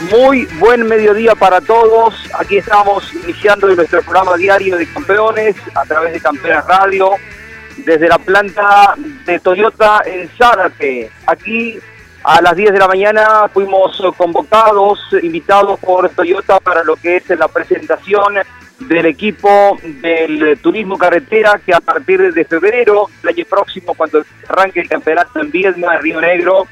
Muy buen mediodía para todos. Aquí estamos iniciando nuestro programa diario de campeones a través de Campeones Radio, desde la planta de Toyota en Zárate. Aquí a las 10 de la mañana fuimos convocados, invitados por Toyota para lo que es la presentación del equipo del turismo carretera que a partir de febrero, el año próximo, cuando arranque el campeonato en Viedma, Río Negro,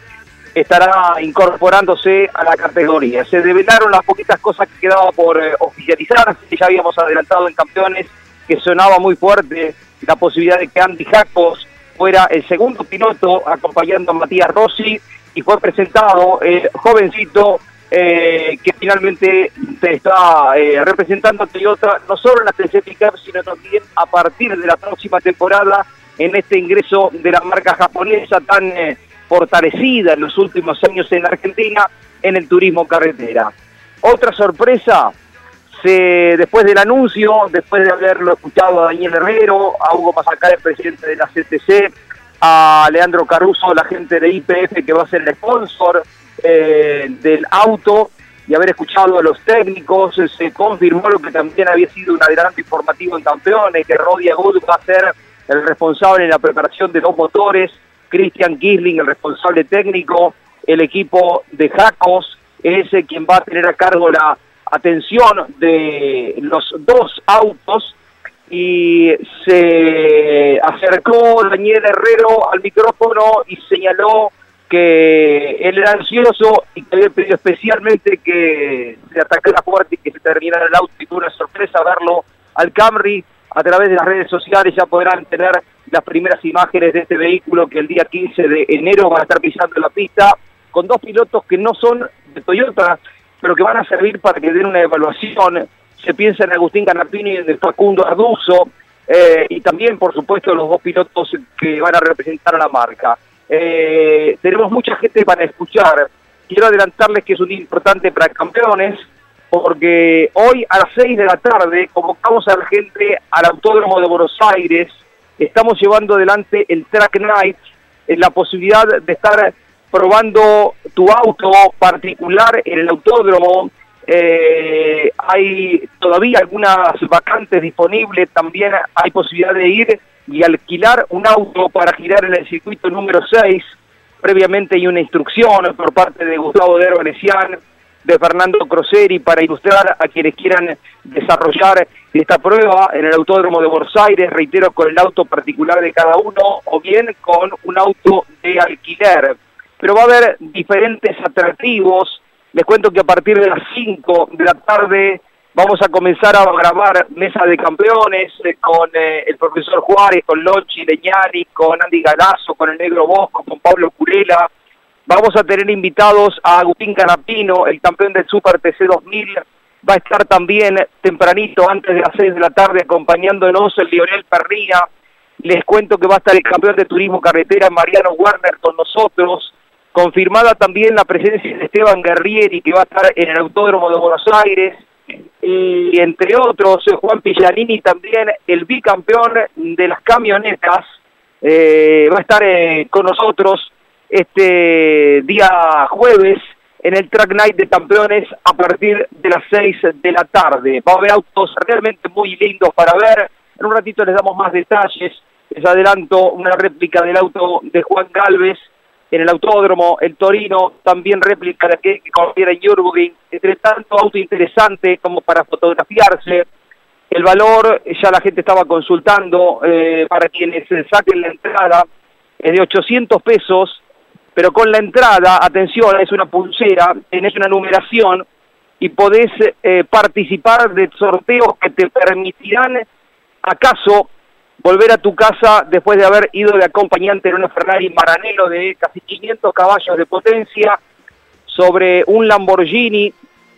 estará incorporándose a la categoría. Se develaron las poquitas cosas que quedaba por eh, oficializar, ya habíamos adelantado en campeones que sonaba muy fuerte la posibilidad de que Andy Jacos fuera el segundo piloto acompañando a Matías Rossi y fue presentado el jovencito eh, que finalmente se está eh, representando a Toyota no solo en la TC sino también a partir de la próxima temporada en este ingreso de la marca japonesa tan eh, fortalecida en los últimos años en Argentina en el turismo carretera. Otra sorpresa, se, después del anuncio, después de haberlo escuchado a Daniel Herrero, a Hugo Mazacar, el presidente de la CTC, a Leandro Caruso, la gente de IPF que va a ser el sponsor eh, del auto y haber escuchado a los técnicos, se confirmó lo que también había sido un adelanto informativo en campeones, que Rodia Good va a ser el responsable en la preparación de los motores, Christian Kisling, el responsable técnico, el equipo de Jacos es quien va a tener a cargo la atención de los dos autos y se acercó Daniel Herrero al micrófono y señaló que él era ansioso y que había pedido especialmente que se atacara fuerte y que se terminara el auto. Y tuvo una sorpresa verlo al Camry a través de las redes sociales ya podrán tener las primeras imágenes de este vehículo que el día 15 de enero va a estar pisando la pista con dos pilotos que no son de Toyota pero que van a servir para que den una evaluación se piensa en Agustín Canapini y en Facundo Arduzo, eh, y también, por supuesto, los dos pilotos que van a representar a la marca. Eh, tenemos mucha gente para escuchar. Quiero adelantarles que es un día importante para campeones, porque hoy a las 6 de la tarde convocamos a la gente al Autódromo de Buenos Aires. Estamos llevando adelante el Track Night, la posibilidad de estar probando tu auto particular en el autódromo eh, hay todavía algunas vacantes disponibles, también hay posibilidad de ir y alquilar un auto para girar en el circuito número 6. Previamente hay una instrucción por parte de Gustavo de Venecian, de Fernando Croseri, para ilustrar a quienes quieran desarrollar esta prueba en el Autódromo de Buenos Aires, reitero, con el auto particular de cada uno o bien con un auto de alquiler. Pero va a haber diferentes atractivos les cuento que a partir de las 5 de la tarde vamos a comenzar a grabar Mesa de Campeones eh, con eh, el profesor Juárez, con Lochi Leñani, con Andy Galazo, con el Negro Bosco, con Pablo Curela. Vamos a tener invitados a Agustín Canapino, el campeón del Super TC 2000. Va a estar también tempranito, antes de las 6 de la tarde, acompañándonos el Lionel Perría. Les cuento que va a estar el campeón de turismo carretera Mariano Warner con nosotros. Confirmada también la presencia de Esteban Guerrieri, que va a estar en el Autódromo de Buenos Aires, y entre otros Juan Pillarini también el bicampeón de las camionetas eh, va a estar eh, con nosotros este día jueves en el Track Night de Campeones a partir de las 6 de la tarde. Va a haber autos realmente muy lindos para ver. En un ratito les damos más detalles. Les adelanto una réplica del auto de Juan Galvez en el autódromo, el Torino, también réplica de que corriera en Nürburgring, entre tanto auto interesante como para fotografiarse. El valor, ya la gente estaba consultando, eh, para quienes saquen la entrada, es de 800 pesos, pero con la entrada, atención, es una pulsera, tenés una numeración y podés eh, participar de sorteos que te permitirán, acaso, volver a tu casa después de haber ido de acompañante en una Ferrari Maranello de casi 500 caballos de potencia, sobre un Lamborghini,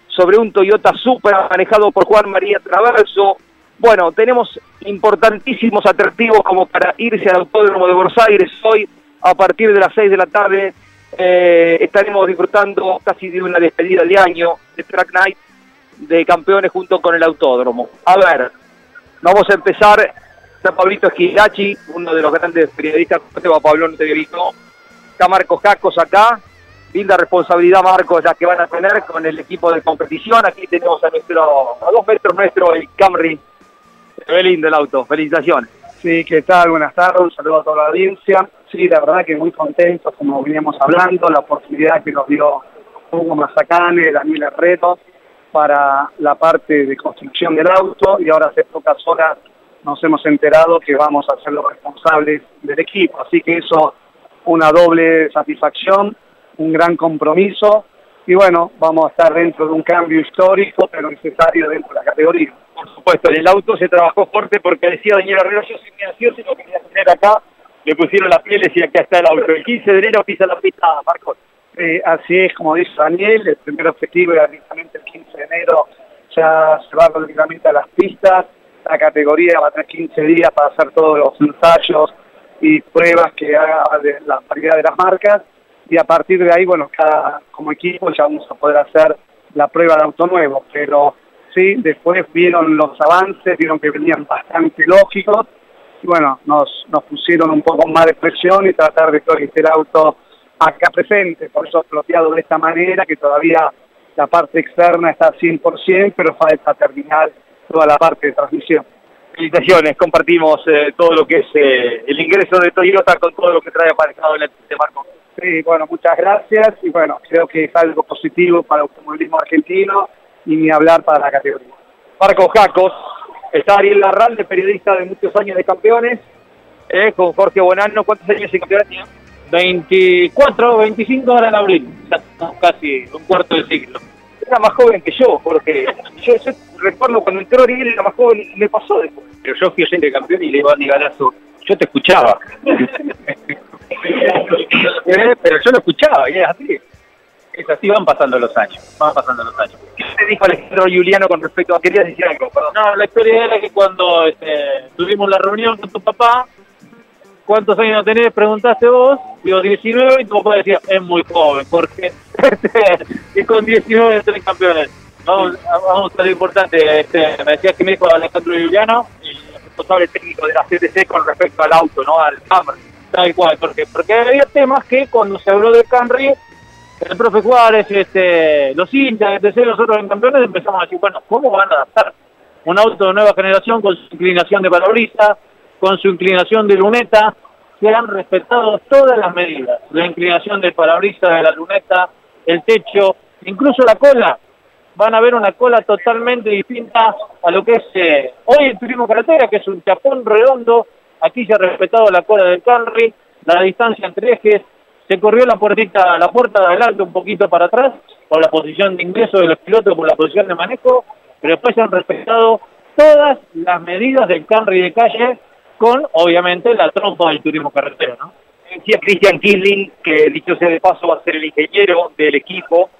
sobre un Toyota Supra manejado por Juan María Traverso. Bueno, tenemos importantísimos atractivos como para irse al Autódromo de Buenos Aires hoy a partir de las 6 de la tarde. Eh, estaremos disfrutando casi de una despedida de año de Track Night de campeones junto con el Autódromo. A ver, vamos a empezar Está Pablito Esquilachi, uno de los grandes periodistas. ¿Cómo te va, Pablo? No te visto. Está Marcos Jacos acá. Linda responsabilidad, Marcos, ya que van a tener con el equipo de competición. Aquí tenemos a nuestro, a dos metros nuestro, el Camry. Se lindo el auto. Felicitaciones. Sí, ¿qué tal? Buenas tardes, un saludo a toda la audiencia. Sí, la verdad que muy contentos, como veníamos hablando, la oportunidad que nos dio Hugo Mazacane, Daniel Reto, para la parte de construcción del auto y ahora hace pocas horas nos hemos enterado que vamos a ser los responsables del equipo. Así que eso, una doble satisfacción, un gran compromiso y bueno, vamos a estar dentro de un cambio histórico, pero necesario dentro de la categoría. Por supuesto, en el auto se trabajó fuerte porque decía Daniel Herrera, yo soy muy ansioso y lo quería tener acá, le pusieron las pieles y acá está el auto. El 15 de enero pisa la pista, Marcos. Eh, así es, como dice Daniel, el primer objetivo era directamente el 15 de enero, ya se va directamente a las pistas, la categoría va a tener 15 días para hacer todos los ensayos y pruebas que haga de la variedad de las marcas y a partir de ahí, bueno, cada como equipo ya vamos a poder hacer la prueba de auto nuevo, pero sí, después vieron los avances, vieron que venían bastante lógicos y bueno, nos, nos pusieron un poco más de presión y tratar de que el auto acá presente, por eso exploteado de esta manera, que todavía la parte externa está 100%, pero falta terminar toda la parte de transmisión. Felicitaciones, compartimos eh, todo lo que es eh, el ingreso de Toyota con todo lo que trae aparejado en el de Marco. Sí, bueno, muchas gracias y bueno, creo que es algo positivo para el automovilismo argentino y ni hablar para la categoría. Marco Jacos, está Ariel Larralde, periodista de muchos años de campeones, eh, con Jorge Bonanno, ¿cuántos años de campeones tiene? 24, 25 horas en abril, casi un cuarto de siglo era más joven que yo, porque yo, recuerdo cuando entró Ariel era más joven me pasó después. Pero yo fui oyente de campeón y le iba a Galazo, yo te escuchaba. Eh, pero yo lo escuchaba y es así. Es así, van pasando los años, van pasando los años. ¿Qué dijo Alejandro Juliano con respecto a, querías decir algo? No, la historia era que cuando este, tuvimos la reunión con tu papá, ¿cuántos años tenés? Preguntaste vos, digo 19 y tu papá decía, es muy joven, porque y con 19 tres campeones. Vamos, vamos a lo importante, este, me decía que me dijo Alejandro Juliano, el responsable técnico de la CTC con respecto al auto, ¿no? Al Camry, tal cual, porque, porque había temas que cuando se habló del Camry, el profe Juárez, este, los hinchas, etc., nosotros en campeones empezamos a decir, bueno, ¿cómo van a adaptar un auto de nueva generación con su inclinación de parabrisas, con su inclinación de luneta, se han respetado todas las medidas. La inclinación del parabrisas, de la luneta, el techo, incluso la cola. Van a ver una cola totalmente distinta a lo que es eh, hoy el turismo carretera, que es un chapón redondo. Aquí se ha respetado la cola del Camry, la distancia entre ejes. Se corrió la puertita, la puerta de adelante un poquito para atrás, por la posición de ingreso de los pilotos, por la posición de manejo, pero después se han respetado todas las medidas del Camry de calle con, obviamente, la trompa del turismo carretero. Decía Christian Killing, que dicho sea de paso va a ser el ingeniero del equipo,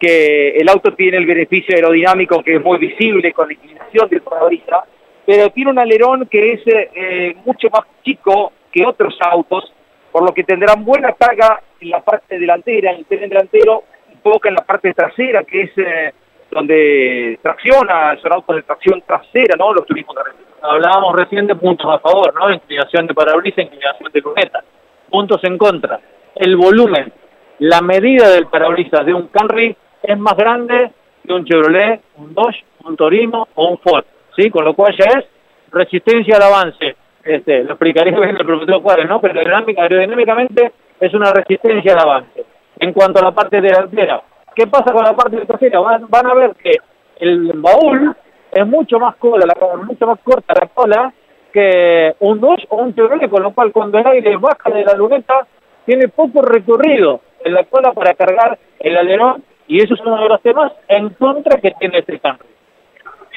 que el auto tiene el beneficio aerodinámico que es muy visible con la inclinación del parabrisas, pero tiene un alerón que es eh, mucho más chico que otros autos, por lo que tendrán buena carga en la parte delantera, en el tren delantero, poca en la parte trasera, que es eh, donde tracciona, son autos de tracción trasera, ¿no? Los turismos carreteros. Hablábamos recién de puntos a favor, ¿no? Inclinación de parabrisas, inclinación de luneta. Puntos en contra. El volumen, la medida del parabrisas de un Camry es más grande que un Chevrolet, un Dodge, un Torino o un Ford, ¿sí? Con lo cual ya es resistencia al avance. Este, lo explicaría bien el profesor Juárez, ¿no? Pero aerodinámicamente es una resistencia al avance. En cuanto a la parte delantera, ¿qué pasa con la parte trasera? Van, van a ver que el baúl es mucho más cola, la, mucho más corta la cola que un Dodge o un Chevrolet, con lo cual cuando el aire baja de la luneta tiene poco recorrido en la cola para cargar el alerón y eso es uno de los temas en contra que tiene este cambio.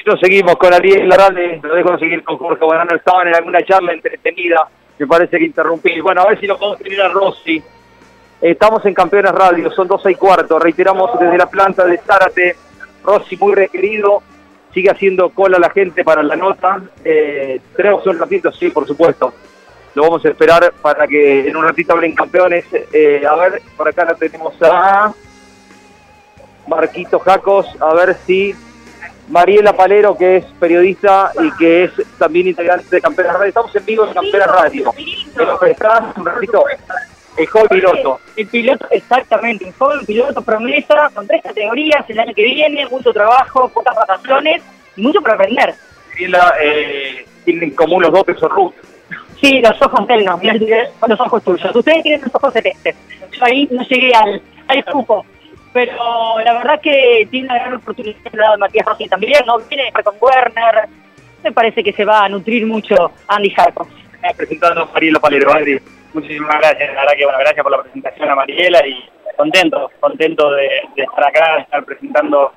Y nos seguimos con Ariel Laralde, lo dejo seguir con Jorge Guarano, estaban en alguna charla entretenida, me parece que interrumpí. Bueno, a ver si lo podemos tener a Rossi. Estamos en Campeones Radio, son 12 y cuarto, reiteramos desde la planta de Zárate, Rossi muy requerido, sigue haciendo cola la gente para la nota. Eh, tenemos un ratito, sí, por supuesto. Lo vamos a esperar para que en un ratito hablen campeones. Eh, a ver, por acá la tenemos a Marquito Jacos, a ver si Mariela Palero, que es periodista y que es también integrante de Campeones Radio. Estamos en vivo en Campeones Radio. Pero un ratito. El joven piloto. El piloto, exactamente, un joven piloto promesa, con tres categorías el año que viene, mucho trabajo, pocas vacaciones y mucho para aprender. eh, tienen en común los dos pesos Ruth. Sí, los ojos de él no, los ojos tuyos. Ustedes tienen los ojos celestes. Yo ahí no llegué al, al grupo. Pero la verdad que tiene una gran oportunidad de Matías Rossi también, ¿no? Viene con Werner. Me parece que se va a nutrir mucho Andy Harpo. Presentando a Mariela Palero. Muchísimas gracias, la verdad que bueno, gracias por la presentación a Mariela y contento, contento de, estar acá, de estar presentando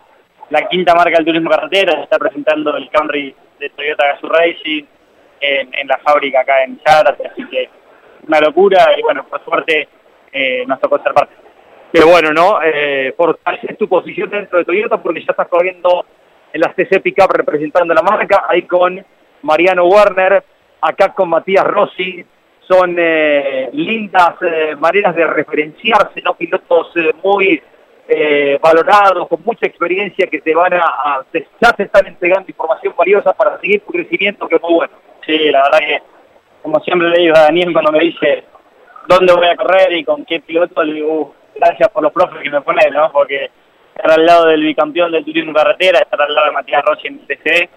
la quinta marca del turismo carretera, de estar presentando el Camry de Toyota Gazoo Racing en, la fábrica acá en Charate, así que una locura y bueno, por suerte eh, nos tocó ser parte. Pero bueno, ¿no? Eh, fortaleces tu posición dentro de Toyota porque ya estás corriendo en las TC Pickup representando la marca, ahí con Mariano Werner, acá con Matías Rossi, son eh, lindas eh, maneras de referenciarse, ¿no? Pilotos eh, muy valorados, con mucha experiencia que te van a, ya te están entregando información valiosa para seguir tu crecimiento, que es muy bueno. Sí, la verdad que, como siempre le digo a Daniel cuando me dice dónde voy a correr y con qué piloto, le digo, uh, gracias por los profes que me ponen, ¿no? Porque estar al lado del bicampeón del turismo carretera, estar al lado de Matías Rossi en TC,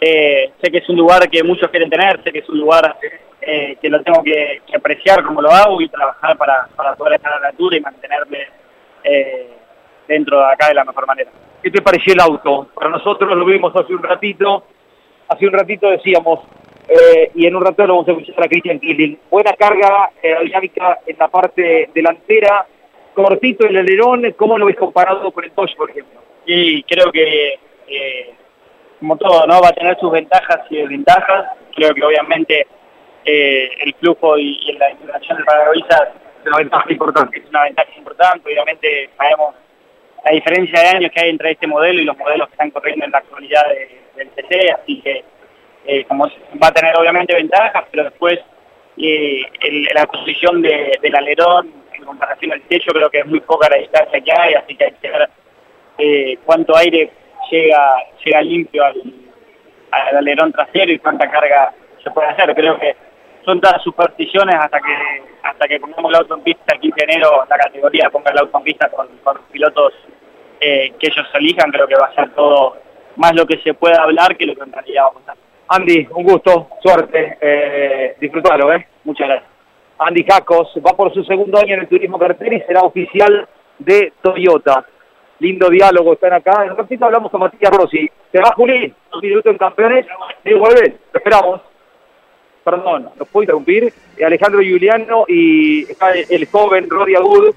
sé que es un lugar que muchos quieren tener, sé que es un lugar eh, que lo tengo que, apreciar como lo hago y trabajar para, para poder estar a la altura y mantenerme eh, dentro de acá de la mejor manera. ¿Qué te pareció el auto? Para nosotros lo vimos hace un ratito, hace un ratito decíamos, eh, y en un rato lo vamos a escuchar a Christian Killing. Buena carga aerodinámica en la parte delantera, cortito el alerón, ¿cómo lo ves comparado con el Dodge, por ejemplo? Y creo que, como todo, ¿no? Va a tener sus ventajas y desventajas. Creo que obviamente eh, el flujo y, la integración del parabrisas es una ventaja importante. Es una ventaja importante, obviamente sabemos la diferencia de años que hay entre este modelo y los modelos que están corriendo en la actualidad del TC, así que eh, como va a tener obviamente ventajas, pero después eh, la posición del alerón en comparación al techo creo que es muy poca la distancia que hay, así que hay que ver eh, cuánto aire llega llega limpio al, al alerón trasero y cuánta carga se puede hacer. Creo que son todas supersticiones hasta que hasta que pongamos la auto en pista el 15 de enero, la categoría ponga la auto en pista con, con pilotos eh, que ellos elijan, creo que va a ser todo más lo que se pueda hablar que lo que en realidad va a pasar. Andy, un gusto, suerte, eh, disfrutalo, ¿eh? Muchas gracias. Andy Jacos va por su segundo año en el turismo carretera y será oficial de Toyota. Lindo diálogo, están acá. En un ratito hablamos con Matías Rossi. ¿Te va, Juli? Un minuto en campeones. Sí, vuelve. Lo esperamos perdón, ¿los puedo interrumpir? Alejandro Giuliano y el joven Rodi Agud,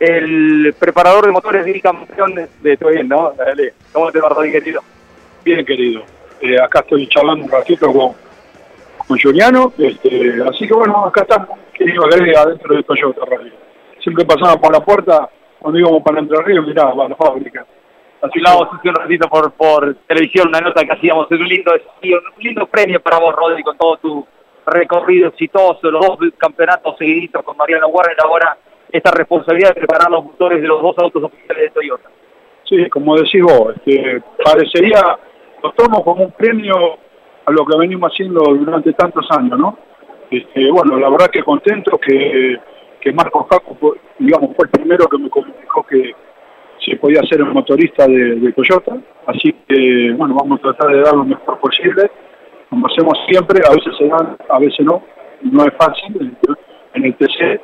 el preparador de motores y campeón de, todo bien, ¿no? Dale. ¿Cómo te va, Rodi, querido? Bien, querido. Eh, acá estoy charlando un ratito con, con Giuliano, este, así que bueno, acá estamos, querido agrega adentro de Toyota Radio. Siempre pasaba por la puerta, cuando íbamos para Entre Ríos, mirá, va a la fábrica. Así hablamos hace un ratito por, por televisión, una nota que hacíamos, es un lindo, un lindo premio para vos, Rodri, con todo tu recorrido exitoso, los dos campeonatos seguiditos con Mariano Warner, ahora esta responsabilidad de preparar los motores de los dos autos oficiales de Toyota. Sí, como decís vos, este, parecería, lo tomo como un premio a lo que venimos haciendo durante tantos años, ¿no? Este, bueno, la verdad que contento que, que Marcos Jaco, digamos, fue el primero que me comunicó que se podía ser el motorista de, Toyota, así que, bueno, vamos a tratar de dar lo mejor posible, como hacemos siempre, a veces se dan, a veces no, no es fácil en el TC,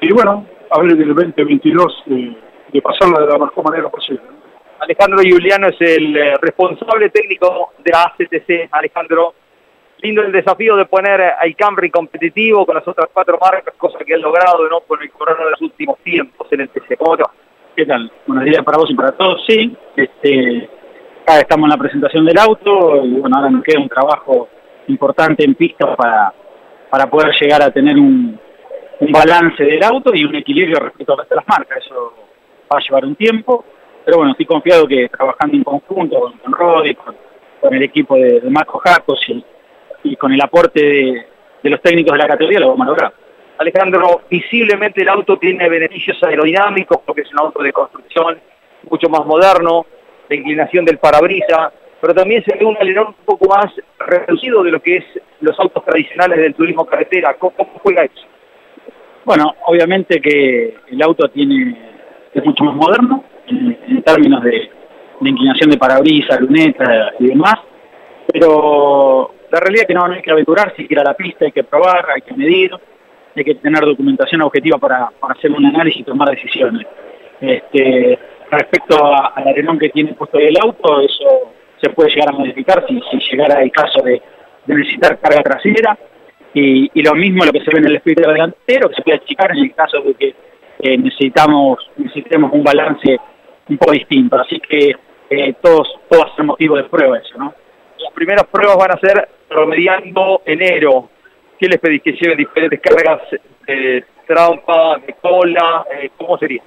y bueno, a ver el 2022 eh, de pasarla de la mejor manera posible. Alejandro Giuliano es el eh, responsable técnico de la ACTC. Alejandro, lindo el desafío de poner al Camry competitivo con las otras cuatro marcas, cosa que han logrado ¿no? con el corona de los últimos tiempos en el TC. ¿Cómo te va? ¿Qué tal? Buenos días para vos y para todos. Sí, este, acá estamos en la presentación del auto y bueno, ahora nos queda un trabajo importante en pista para, para poder llegar a tener un, un balance del auto y un equilibrio respecto a las marcas. Eso va a llevar un tiempo, pero bueno, estoy confiado que trabajando en conjunto con, con Rodi, con, el equipo de, Marco Jacos y, con el aporte de, los técnicos de la categoría lo vamos a lograr. Alejandro, visiblemente el auto tiene beneficios aerodinámicos porque es un auto de construcción mucho más moderno, de inclinación del parabrisa, pero también se ve un alerón un poco más reducido de lo que es los autos tradicionales del turismo carretera. ¿Cómo, cómo juega eso? Bueno, obviamente que el auto tiene es mucho más moderno en, términos de, inclinación de parabrisas, lunetas y demás, pero la realidad es que no, hay que aventurarse, hay que a la pista, hay que probar, hay que medir, hay que tener documentación objetiva para, hacer un análisis y tomar decisiones. Este, respecto al arenón que tiene puesto el auto, eso se puede llegar a modificar si, si llegara el caso de necesitar carga trasera y, lo mismo lo que se ve en el espíritu delantero, que se puede achicar en el caso de que eh, necesitamos necesitemos un balance un poco distinto. Así que eh, todos, todos va de prueba eso, ¿no? Las primeras pruebas van a ser promediando enero. ¿Qué les pedís? ¿Que lleven diferentes cargas de trampa, de cola? Eh, ¿Cómo sería?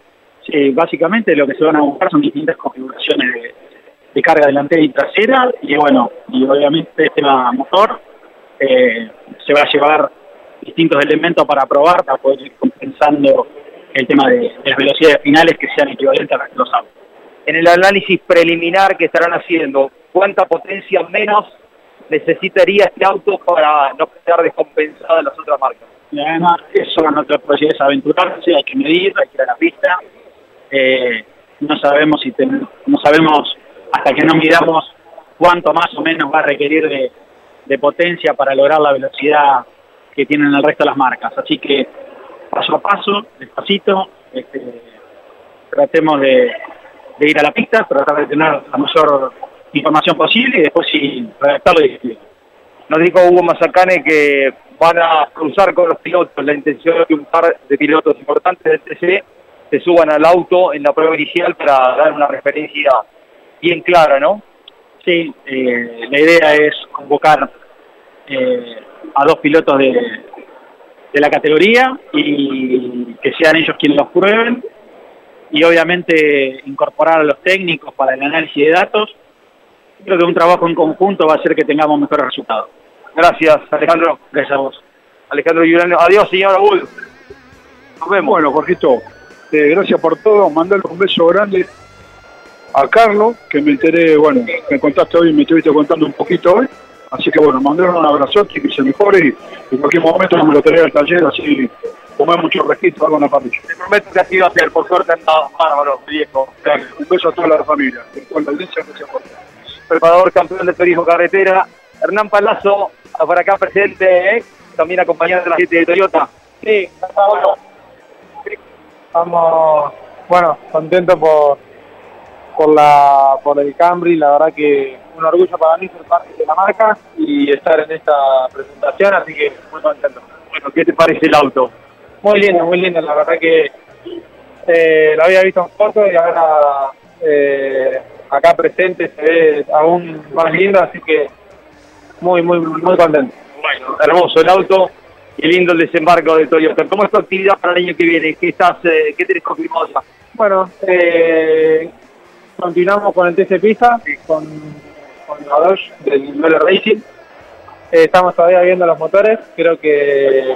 Sí, básicamente lo que se van a buscar son distintas configuraciones de, carga delantera y trasera y bueno, y obviamente el tema motor eh, se va a llevar distintos elementos para probar, para poder ir compensando el tema de, las velocidades finales que sean equivalentes a los autos. En el análisis preliminar que estarán haciendo, ¿cuánta potencia menos necesitaría este auto para no quedar descompensada en las otras marcas? Y además, eso no te puede aventurarse, hay que medir, hay que ir a la pista. Eh, no sabemos si no sabemos hasta que no miramos cuánto más o menos va a requerir de, de potencia para lograr la velocidad que tienen el resto de las marcas. Así que paso a paso, despacito, este, tratemos de, ir a la pista, tratar de tener la mayor información posible y después sí redactarlo y. Nos dijo Hugo Mazacane que van a cruzar con los pilotos. La intención es que un par de pilotos importantes del TC se suban al auto en la prueba inicial para dar una referencia bien clara, ¿no? Sí, eh, la idea es convocar eh, a dos pilotos de, de la categoría y que sean ellos quienes los prueben y obviamente incorporar a los técnicos para el análisis de datos. Creo que un trabajo en conjunto va a hacer que tengamos mejores resultados. Gracias, Alejandro. Gracias a vos. Alejandro Yurano. Adiós, señor Abul. Nos vemos. Bueno, Jorgito, eh, gracias por todo. Mandale un beso grande a Carlos, que me enteré, bueno, me contaste hoy, me estuviste contando un poquito hoy. Así que bueno, mandé un abrazo y que se mejore y en cualquier momento me lo traeré al taller, así comer mucho registro, algo en la familia. Te prometo que así va a ser, por suerte andado bárbaro, viejo. Un beso a toda la familia. Por Preparador campeón de turismo carretera, Hernán Palazzo, para acá presente, ¿eh? también acompañado de la gente de Toyota. Sí, estamos, bueno, contentos por por la por el Camry, la verdad que un orgullo para mí ser parte de la marca y estar en esta presentación, así que muy contento. Bueno, ¿qué te parece el auto? Muy lindo, muy lindo, la verdad que eh, lo había visto en foto y ahora eh, acá presente se ve aún más lindo, así que muy, muy, muy contento. Bueno, hermoso el auto y lindo el desembarco de Toyota. ¿Cómo es tu actividad para el año que viene? ¿Qué, estás, eh, qué tenés confirmado ya? Bueno, eh, continuamos con el TC Pista, con Dodge del Velo Racing. Eh, estamos todavía viendo los motores, creo que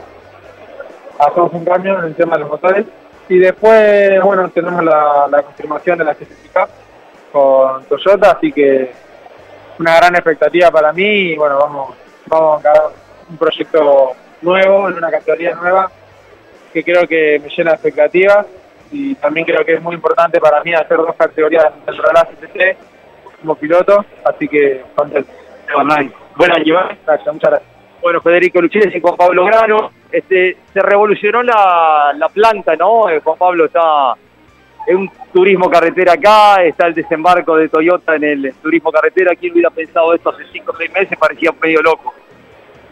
hacemos un cambio en el tema de los motores. Y después, bueno, tenemos la, confirmación de la CCC con Toyota, así que una gran expectativa para mí y bueno, vamos, vamos a encarar un proyecto nuevo, en una categoría nueva, que creo que me llena de expectativas y también creo que es muy importante para mí hacer dos categorías dentro de la CTC como piloto, así que contento. Muchas gracias. Bueno, Federico Luchiles y Juan Pablo Grano. Este, se revolucionó la, la planta, ¿no? Eh, Juan Pablo está en un turismo carretera acá, está el desembarco de Toyota en el turismo carretera. ¿Quién hubiera pensado esto hace 5 o 6 meses? Parecía medio loco.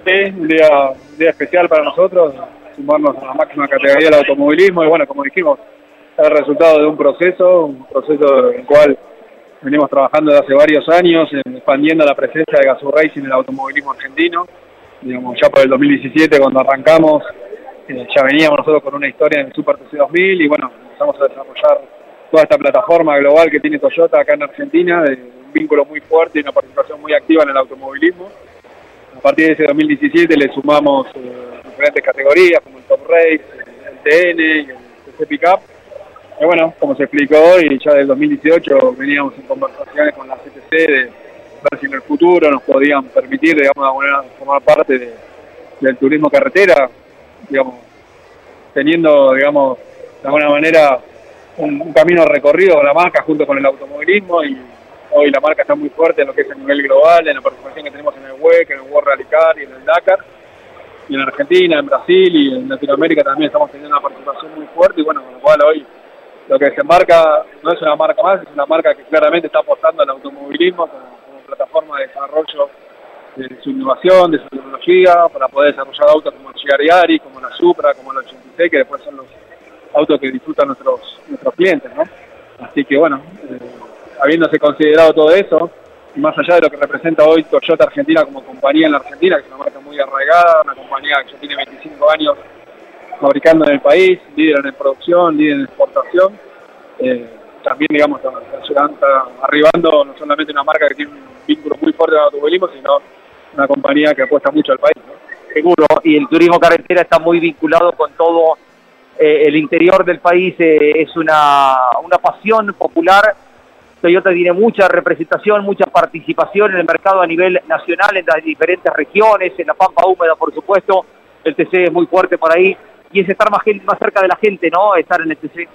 Sí, un día, un día especial para nosotros, sumarnos a la máxima categoría del automovilismo y bueno, como dijimos, el resultado de un proceso, un proceso en el cual venimos trabajando desde hace varios años, expandiendo la presencia de Gazoo Racing en el automovilismo argentino. Digamos, ya por el 2017 cuando arrancamos, eh, ya veníamos nosotros con una historia en Super TC 2000 y bueno, empezamos a desarrollar toda esta plataforma global que tiene Toyota acá en Argentina, de un vínculo muy fuerte y una participación muy activa en el automovilismo. A partir de ese 2017 le sumamos eh, diferentes categorías como el Top Race, el TN y el TC Pickup. Y bueno, como se explicó hoy, ya del 2018 veníamos en conversaciones con la CTC de ver si en el futuro nos podían permitir, digamos, de alguna manera, formar parte de- del turismo carretera, digamos, teniendo, digamos, de alguna manera un, un camino recorrido con la marca junto con el automovilismo y hoy la marca está muy fuerte en lo que es a nivel global, en la participación que tenemos en el WEC, en el World Rally Car y en el Dakar. Y en Argentina, en Brasil y en Latinoamérica también estamos teniendo una participación muy fuerte y bueno, con lo cual hoy lo que desembarca no es una marca más, es una marca que claramente está apostando al automovilismo como, plataforma de desarrollo de su innovación, de su tecnología, para poder desarrollar autos como el Giariari, como la Supra, como el 86, que después son los autos que disfrutan nuestros nuestros clientes, ¿no? Así que bueno, eh, habiéndose considerado todo eso, y más allá de lo que representa hoy Toyota Argentina como compañía en la Argentina, que es una marca muy arraigada, una compañía que ya tiene 25 años fabricando en el país, líder en producción, líder en exportación, eh, también digamos está, está arribando no solamente una marca que tiene un vínculo muy fuerte con el automovilismo, sino una compañía que apuesta mucho al país. ¿no? Seguro, y el turismo carretera está muy vinculado con todo eh, el interior del país, eh, es una, una pasión popular. Toyota tiene mucha representación, mucha participación en el mercado a nivel nacional, en las diferentes regiones, en la Pampa Húmeda, por supuesto. El TC es muy fuerte por ahí y es estar más, gen- más cerca de la gente, ¿no? Estar en el TC.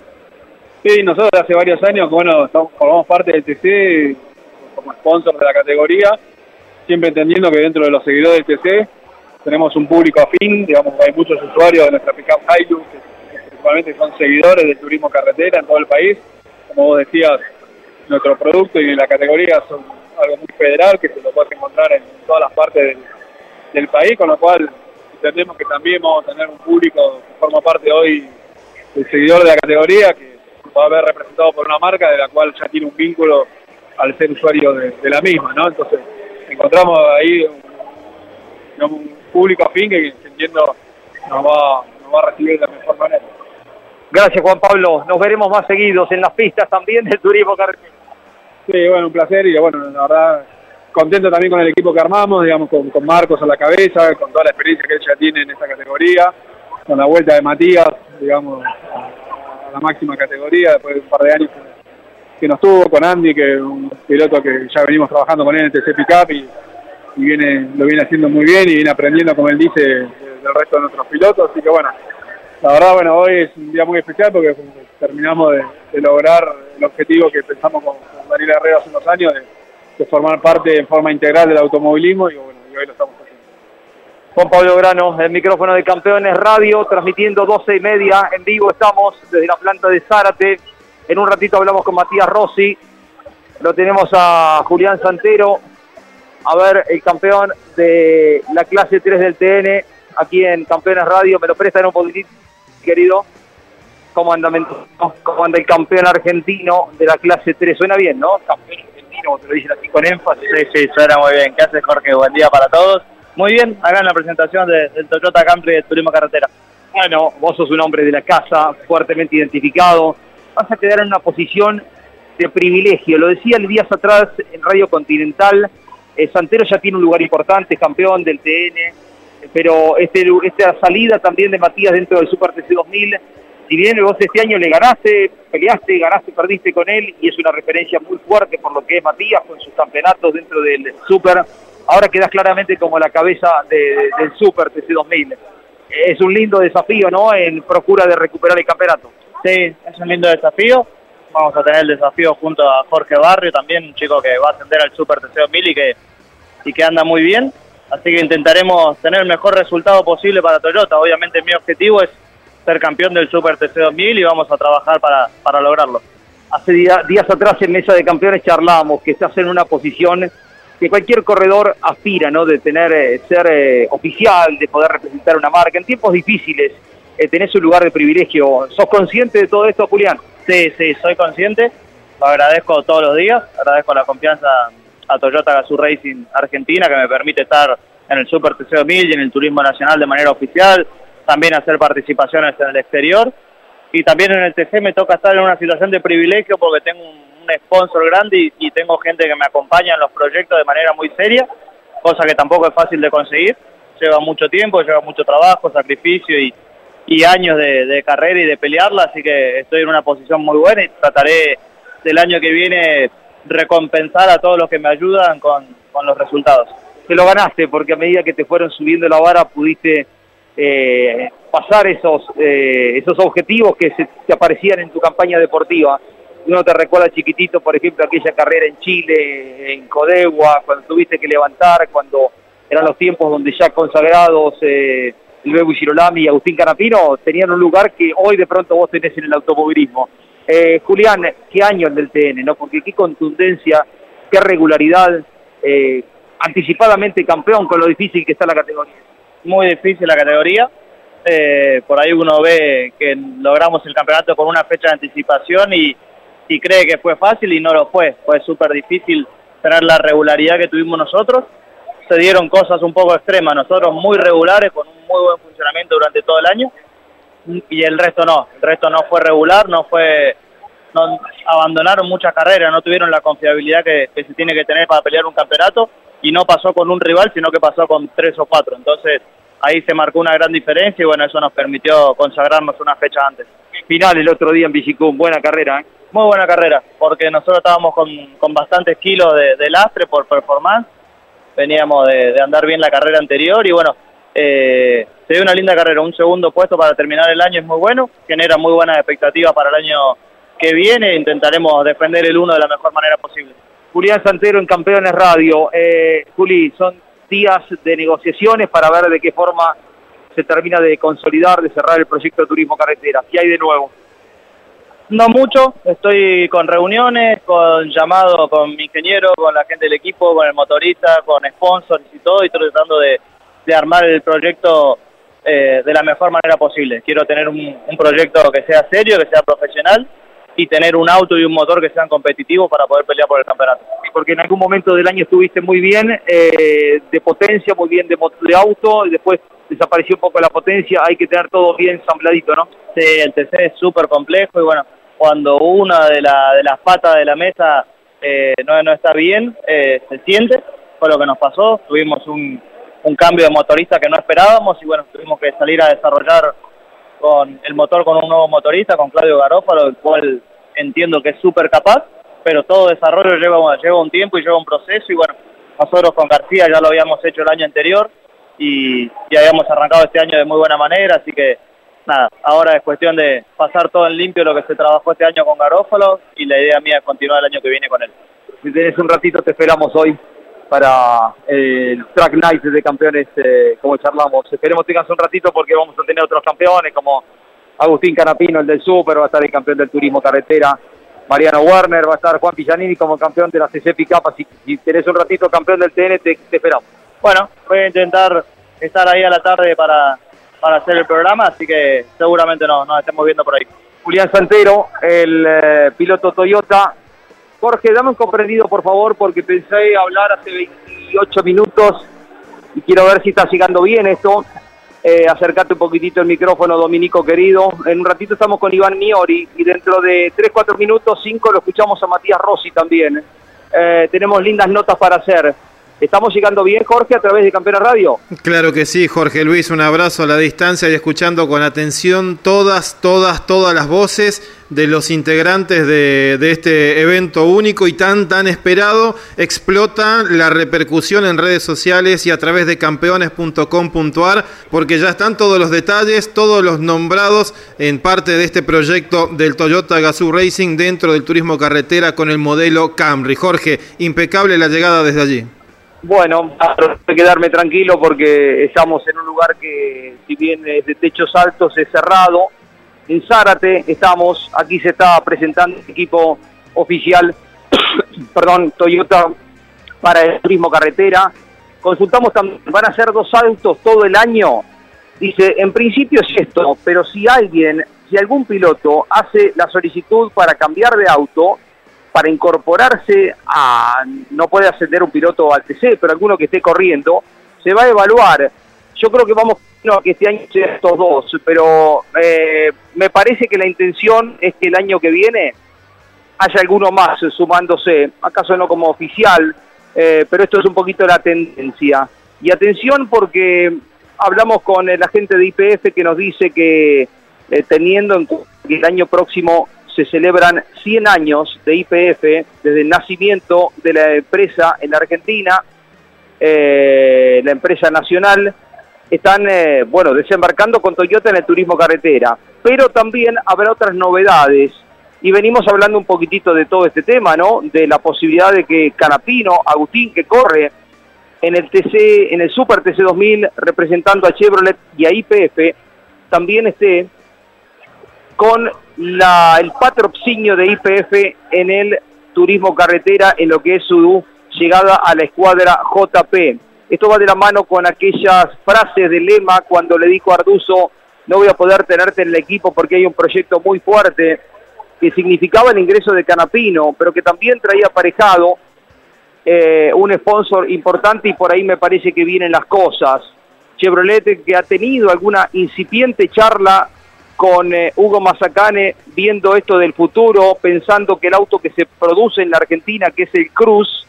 Sí, nosotros hace varios años, bueno, formamos parte del TC como sponsor de la categoría, siempre entendiendo que dentro de los seguidores del TC tenemos un público afín, digamos, hay muchos usuarios de nuestra pickup Hilux que principalmente son seguidores del turismo carretera en todo el país. Como vos decías, nuestro producto y la categoría son algo muy federal que se lo puedes encontrar en todas las partes del, del país, con lo cual entendemos que también vamos a tener un público que forma parte hoy del seguidor de la categoría, que va a ver representado por una marca de la cual ya tiene un vínculo al ser usuario de, de la misma, ¿no? Entonces, encontramos ahí un, público afín que, que entiendo nos va, nos va a recibir de la mejor manera. Gracias, Juan Pablo. Nos veremos más seguidos en las pistas también del turismo carretera. Sí, bueno, un placer y bueno, la verdad, contento también con el equipo que armamos, digamos, con, con Marcos a la cabeza, con toda la experiencia que él ya tiene en esta categoría, con la vuelta de Matías, digamos, a, la máxima categoría, después de un par de años que, nos tuvo, con Andy, que es un piloto que ya venimos trabajando con él en el TC Pickup y, viene, lo viene haciendo muy bien y viene aprendiendo, como él dice, de- del resto de nuestros pilotos, así que bueno, la verdad, bueno, hoy es un día muy especial porque terminamos de, de lograr el objetivo que pensamos con, con Daniel Herrera hace unos años, de, de formar parte en forma integral del automovilismo y bueno, y hoy lo estamos haciendo. Juan Pablo Grano, el micrófono de Campeones Radio, transmitiendo 12 y media en vivo. Estamos desde la planta de Zárate. En un ratito hablamos con Matías Rossi. Lo tenemos a Julián Santero. A ver, el campeón de la clase 3 del TN, aquí en Campeones Radio. ¿Me lo prestan un poquitito, querido? ¿Cómo anda, el campeón argentino de la clase 3? Suena bien, ¿no? Campeón como te lo dicen así con énfasis. Sí, sí, suena muy bien. ¿Qué haces, Jorge? Buen día para todos. Muy bien, acá en la presentación de- del Toyota Camry de Turismo Carretera. Bueno, vos sos un hombre de la casa, fuertemente identificado. Vas a quedar en una posición de privilegio. Lo decía el días atrás en Radio Continental. eh, Santero ya tiene un lugar importante, es campeón del TN. Pero este, lu- esta salida también de Matías dentro del Super TC 2000 si bien vos este año le ganaste, peleaste, ganaste, perdiste con él y es una referencia muy fuerte por lo que es Matías con sus campeonatos dentro del Super, ahora quedas claramente como la cabeza de- del Super TC2000. Es un lindo desafío, ¿no? En procura de recuperar el campeonato. Sí, es un lindo desafío. Vamos a tener el desafío junto a Jorge Barrio, también un chico que va a ascender al Super TC 2000 y que, y que anda muy bien. Así que intentaremos tener el mejor resultado posible para Toyota. Obviamente mi objetivo es ser campeón del Super TC 2000 y vamos a trabajar para, para lograrlo. Hace día- días atrás en Mesa de Campeones charlábamos que estás en una posición que cualquier corredor aspira, ¿no? De tener, eh, ser eh, oficial, de poder representar una marca. En tiempos difíciles eh, tenés un lugar de privilegio. ¿Sos consciente de todo esto, Julián? Sí, sí, soy consciente. Lo agradezco todos los días. Agradezco la confianza a Toyota Gazoo Racing Argentina que me permite estar en el Super TC 2000 y en el Turismo Nacional de manera oficial. También hacer participaciones en el exterior. Y también en el TC me toca estar en una situación de privilegio porque tengo un, sponsor grande y, y tengo gente que me acompaña en los proyectos de manera muy seria, cosa que tampoco es fácil de conseguir. Lleva mucho tiempo, lleva mucho trabajo, sacrificio y, y años de, de carrera y de pelearla, así que estoy en una posición muy buena y trataré del año que viene recompensar a todos los que me ayudan con, con los resultados. Te lo ganaste porque a medida que te fueron subiendo la vara pudiste eh, pasar esos, eh, esos objetivos que se aparecían en tu campaña deportiva. Uno te recuerda chiquitito, por ejemplo, aquella carrera en Chile, en Codegua, cuando tuviste que levantar, cuando eran los tiempos donde ya consagrados eh, el Bebu Girolami y Agustín Canapino tenían un lugar que hoy de pronto vos tenés en el automovilismo. Eh, Julián, ¿qué año el del TN? ¿no? Porque qué contundencia, qué regularidad, eh, anticipadamente campeón con lo difícil que está la categoría. Muy difícil la categoría. Eh, por ahí uno ve que logramos el campeonato con una fecha de anticipación y, y cree que fue fácil y no lo fue. Fue súper difícil tener la regularidad que tuvimos nosotros. Se dieron cosas un poco extremas, nosotros muy regulares, con un muy buen funcionamiento durante todo el año y el resto no. El resto no fue regular, no fue no, abandonaron muchas carreras, no tuvieron la confiabilidad que, que se tiene que tener para pelear un campeonato y no pasó con un rival, sino que pasó con tres o cuatro. Entonces ahí se marcó una gran diferencia y bueno, eso nos permitió consagrarnos una fecha antes. Final el otro día en Vigicum, buena carrera, ¿eh? Muy buena carrera, porque nosotros estábamos con, con bastantes kilos de, de lastre por performance, veníamos de, de andar bien la carrera anterior y bueno, eh, se dio una linda carrera, un segundo puesto para terminar el año es muy bueno, genera muy buenas expectativas para el año que viene, intentaremos defender el uno de la mejor manera posible. Julián Santero en Campeones Radio. Eh, Juli, son días de negociaciones para ver de qué forma se termina de consolidar, de cerrar el proyecto de turismo carretera. ¿Qué hay de nuevo? No mucho, estoy con reuniones, con llamados con mi ingeniero, con la gente del equipo, con el motorista, con sponsors y todo, y estoy tratando de, de armar el proyecto eh, de la mejor manera posible. Quiero tener un, un proyecto que sea serio, que sea profesional y tener un auto y un motor que sean competitivos para poder pelear por el campeonato. Porque en algún momento del año estuviste muy bien eh, de potencia, muy bien de, de auto, y después desapareció un poco la potencia, hay que tener todo bien ensambladito, ¿no? Sí, el TC es súper complejo y bueno, cuando una de, la, de las patas de la mesa eh, no, no está bien, eh, se siente, fue lo que nos pasó, tuvimos un, un cambio de motorista que no esperábamos y bueno, tuvimos que salir a desarrollar con el motor con un nuevo motorista, con Claudio Garófalo, el cual entiendo que es súper capaz, pero todo desarrollo lleva, lleva un tiempo y lleva un proceso y bueno, nosotros con García ya lo habíamos hecho el año anterior y ya habíamos arrancado este año de muy buena manera, así que nada, ahora es cuestión de pasar todo en limpio lo que se trabajó este año con Garófalo y la idea mía es continuar el año que viene con él. Si tenés un ratito te esperamos hoy para el Track Night de campeones, eh, como charlamos. Esperemos tengas un ratito porque vamos a tener otros campeones como Agustín Canapino, el del Super, va a estar el campeón del turismo carretera, Mariano Werner, va a estar Juan Pillanini como campeón de la CC que si tenés un ratito campeón del TN, te, te esperamos. Bueno, voy a intentar estar ahí a la tarde para, para hacer el programa, así que seguramente no, nos estemos viendo por ahí. Julián Santero, el eh, piloto Toyota. Jorge, dame un comprendido, por favor, porque pensé hablar hace 28 minutos y quiero ver si está llegando bien esto. Eh, acercate un poquitito el micrófono, Dominico querido. En un ratito estamos con Iván Miori y dentro de 3, 4 minutos, 5, lo escuchamos a Matías Rossi también. Eh, tenemos lindas notas para hacer. ¿Estamos llegando bien, Jorge, a través de Campeones Radio? Claro que sí, Jorge Luis, un abrazo a la distancia y escuchando con atención todas, todas, todas las voces de los integrantes de, de, este evento único y tan, tan esperado. Explota la repercusión en redes sociales y a través de campeones.com.ar porque ya están todos los detalles, todos los nombrados en parte de este proyecto del Toyota Gazoo Racing dentro del turismo carretera con el modelo Camry. Jorge, impecable la llegada desde allí. Bueno, que quedarme tranquilo porque estamos en un lugar que, si bien es de techos altos, es cerrado. En Zárate estamos, aquí se está presentando el equipo oficial, perdón, Toyota para el turismo carretera. Consultamos también, van a ser dos saltos todo el año. Dice, en principio es esto, pero si alguien, si algún piloto hace la solicitud para cambiar de auto, para incorporarse a, no puede ascender un piloto al TC, pero alguno que esté corriendo, se va a evaluar. Yo creo que vamos a que este año sean estos dos, pero eh, me parece que la intención es que el año que viene haya alguno más sumándose, acaso no como oficial, eh, pero esto es un poquito la tendencia. Y atención porque hablamos con la gente de IPF que nos dice que eh, teniendo en cuenta que el año próximo se celebran 100 años de IPF desde el nacimiento de la empresa en la Argentina, eh, la empresa nacional, están, eh, bueno, desembarcando con Toyota en el turismo carretera, pero también habrá otras novedades. Y venimos hablando un poquitito de todo este tema, ¿no? De la posibilidad de que Canapino, Agustín, que corre en el TC, en el Super TC 2000, representando a Chevrolet y a IPF, también esté con la, el patrocinio de IPF en el turismo carretera en lo que es su llegada a la escuadra JP. Esto va de la mano con aquellas frases de lema cuando le dijo a Arduzo, no voy a poder tenerte en el equipo porque hay un proyecto muy fuerte que significaba el ingreso de Canapino, pero que también traía aparejado eh, un sponsor importante y por ahí me parece que vienen las cosas. Chevrolet que ha tenido alguna incipiente charla con eh, Hugo Mazacane viendo esto del futuro, pensando que el auto que se produce en la Argentina, que es el Cruz,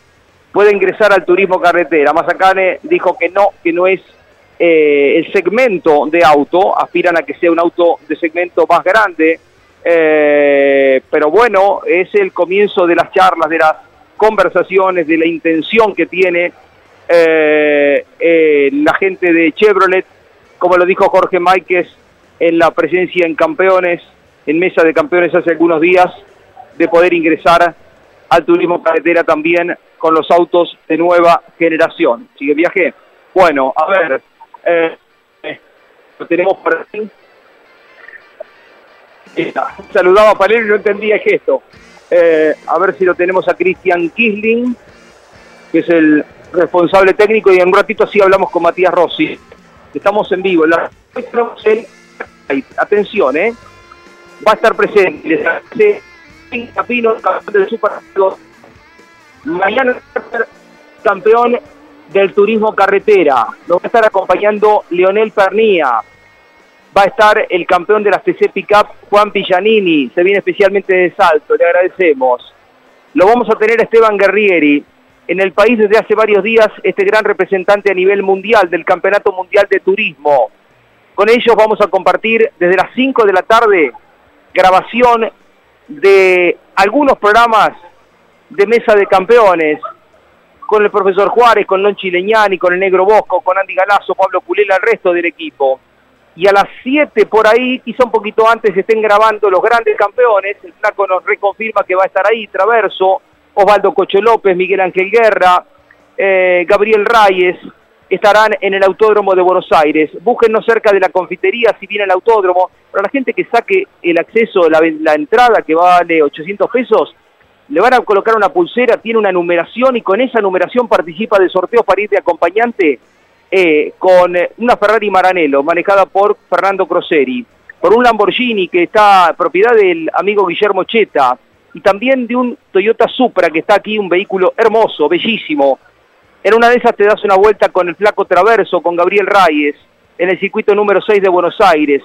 puede ingresar al turismo carretera. Mazacane dijo que no, que no es eh, el segmento de auto, aspiran a que sea un auto de segmento más grande, eh, pero bueno, es el comienzo de las charlas, de las conversaciones, de la intención que tiene la gente de Chevrolet, como lo dijo Jorge Máquez, en la presencia en campeones, en mesa de campeones hace algunos días, de poder ingresar al turismo carretera también con los autos de nueva generación. ¿Sigue viaje? Bueno, a ver, eh, lo tenemos por aquí. Saludaba a Palermo y no entendía el gesto. Eh, a ver si lo tenemos a Cristian Kisling, que es el responsable técnico, y en un ratito así hablamos con Matías Rossi. Estamos en vivo. Atención, ¿eh? Va a estar presente, les hace Capino, campeón del Super Mañana campeón del turismo carretera. Nos va a estar acompañando Leonel Pernía. Va a estar el campeón de la TC Pickup, Juan Pillanini. Se viene especialmente de Salto, le agradecemos. Lo vamos a tener a Esteban Guerrieri. En el país desde hace varios días, este gran representante a nivel mundial del Campeonato Mundial de Turismo. Con ellos vamos a compartir desde las 5 de la tarde grabación de algunos programas de mesa de campeones con el profesor Juárez, con Lon Chileñani, con el Negro Bosco, con Andy Galazo, Pablo Culela, el resto del equipo. Y a las 7 por ahí, quizá un poquito antes, estén grabando los grandes campeones. El Flaco nos reconfirma que va a estar ahí, Traverso, Osvaldo Cocho López, Miguel Ángel Guerra, eh, Gabriel Reyes, estarán en el Autódromo de Buenos Aires. Búsquennos cerca de la confitería si viene al autódromo. Para la gente que saque el acceso, la, la entrada que vale 800 pesos, le van a colocar una pulsera, tiene una numeración y con esa numeración participa del sorteo para ir de acompañante eh, con eh, una Ferrari Maranello manejada por Fernando Croseri, por un Lamborghini que está propiedad del amigo Guillermo Cheta y también de un Toyota Supra que está aquí, un vehículo hermoso, bellísimo, en una de esas te das una vuelta con el flaco Traverso, con Gabriel Reyes, en el circuito número 6 de Buenos Aires.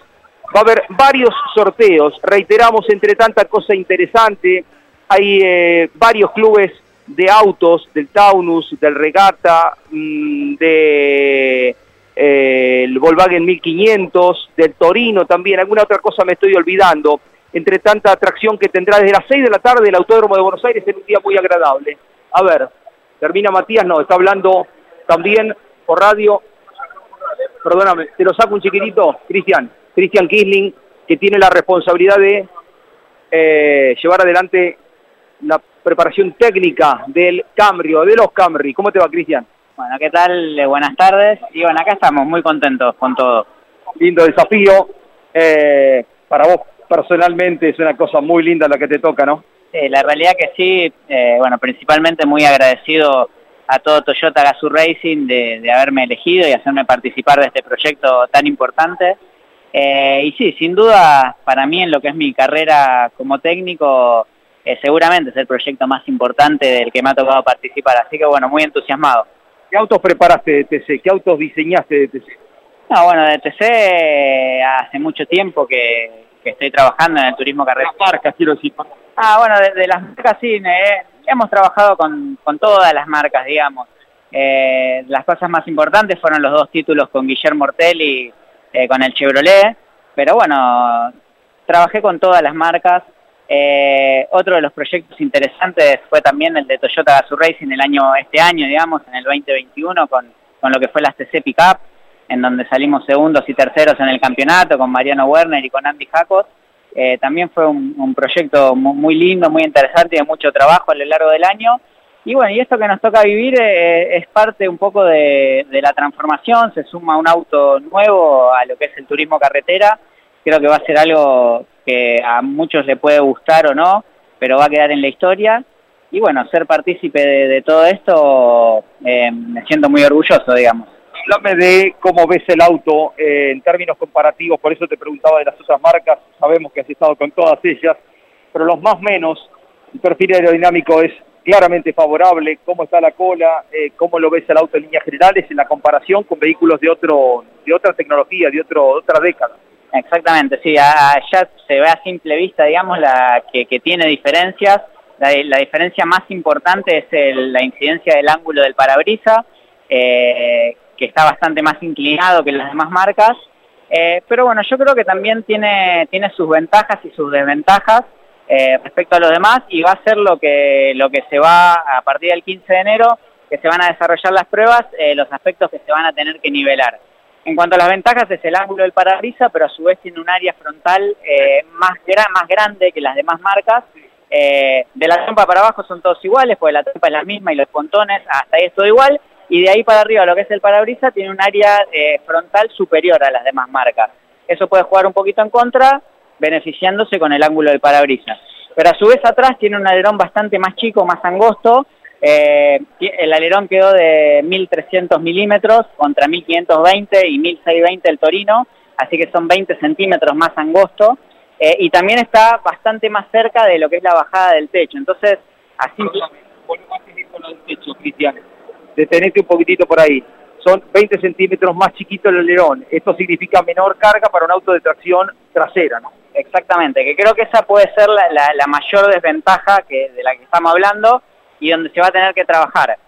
Va a haber varios sorteos, reiteramos, entre tanta cosa interesante, hay eh, varios clubes de autos, del Taunus, del Regata, mm, de eh, Volkswagen 1500, del Torino también, alguna otra cosa me estoy olvidando, entre tanta atracción que tendrá desde las 6 de la tarde el Autódromo de Buenos Aires en un día muy agradable. A ver, termina Matías, no, está hablando también por radio, perdóname, te lo saco un chiquitito, Cristian, Cristian Kisling, que tiene la responsabilidad de eh, llevar adelante la preparación técnica del Cambrio, de los Camry. ¿Cómo te va, Cristian? Bueno, ¿qué tal? Buenas tardes. Y bueno, acá estamos muy contentos con todo. Lindo desafío. Eh, para vos personalmente es una cosa muy linda la que te toca, ¿no? Sí, la realidad que sí. Eh, bueno, principalmente muy agradecido a todo Toyota Gazoo Racing de, de, haberme elegido y hacerme participar de este proyecto tan importante. Eh, y sí, sin duda, para mí en lo que es mi carrera como técnico, eh, seguramente es el proyecto más importante del que me ha tocado participar, así que bueno, muy entusiasmado. ¿Qué autos preparaste de TC? ¿Qué autos diseñaste de TC? No, bueno, de TC hace mucho tiempo que, que estoy trabajando en el turismo carretera. Las marcas, quiero decir. Ah, bueno, de, de las marcas sí, eh, hemos trabajado con, con, todas las marcas, digamos. Eh, las cosas más importantes fueron los dos títulos con Guillermo Ortelli eh, con el Chevrolet, pero bueno, trabajé con todas las marcas. Eh, otro de los proyectos interesantes fue también el de Toyota Gazoo Racing el año, este año, digamos, en el 2021, con, con lo que fue las TC Pickup, en donde salimos segundos y terceros en el campeonato con Mariano Werner y con Andy Jacos. Eh, también fue un, proyecto muy, lindo, muy interesante y de mucho trabajo a lo largo del año. Y bueno, y esto que nos toca vivir eh, es parte un poco de, la transformación, se suma un auto nuevo a lo que es el turismo carretera, creo que va a ser algo que a muchos le puede gustar o no, pero va a quedar en la historia. Y bueno, ser partícipe de, de todo esto eh, me siento muy orgulloso, digamos. Háblame de cómo ves el auto eh, en términos comparativos, por eso te preguntaba de las otras marcas, sabemos que has estado con todas ellas, pero los más menos, el perfil aerodinámico es claramente favorable, cómo está la cola, eh, cómo lo ves el auto en líneas generales en la comparación con vehículos de otro de otra tecnología, de, otro, otra década. Exactamente, sí, ya se ve a simple vista, digamos, la que, que tiene diferencias. La, la, diferencia más importante es el, la incidencia del ángulo del parabrisa, eh, que está bastante más inclinado que las demás marcas. Eh, pero bueno, yo creo que también tiene, tiene sus ventajas y sus desventajas eh, respecto a los demás y va a ser lo que, lo que se va a partir del 15 de enero, que se van a desarrollar las pruebas, eh, los aspectos que se van a tener que nivelar. En cuanto a las ventajas es el ángulo del parabrisas, pero a su vez tiene un área frontal eh, más, gra más grande que las demás marcas. Eh, de la trompa para abajo son todos iguales, porque la trompa es la misma y los pontones, hasta ahí es todo igual. Y de ahí para arriba lo que es el parabrisas tiene un área eh, frontal superior a las demás marcas. Eso puede jugar un poquito en contra, beneficiándose con el ángulo del parabrisas. Pero a su vez atrás tiene un alerón bastante más chico, más angosto, eh, el alerón quedó de 1300 milímetros contra 1520 y 1620 el Torino, así que son 20 centímetros más angosto. Eh, y también está bastante más cerca de lo que es la bajada del techo. Entonces, así... Detenete un poquitito por ahí. Son 20 centímetros más chiquito el alerón. Esto significa menor carga para un auto de tracción trasera, ¿no? Exactamente, que creo que esa puede ser la, la, la mayor desventaja que, de la que estamos hablando, y donde se va a tener que trabajar.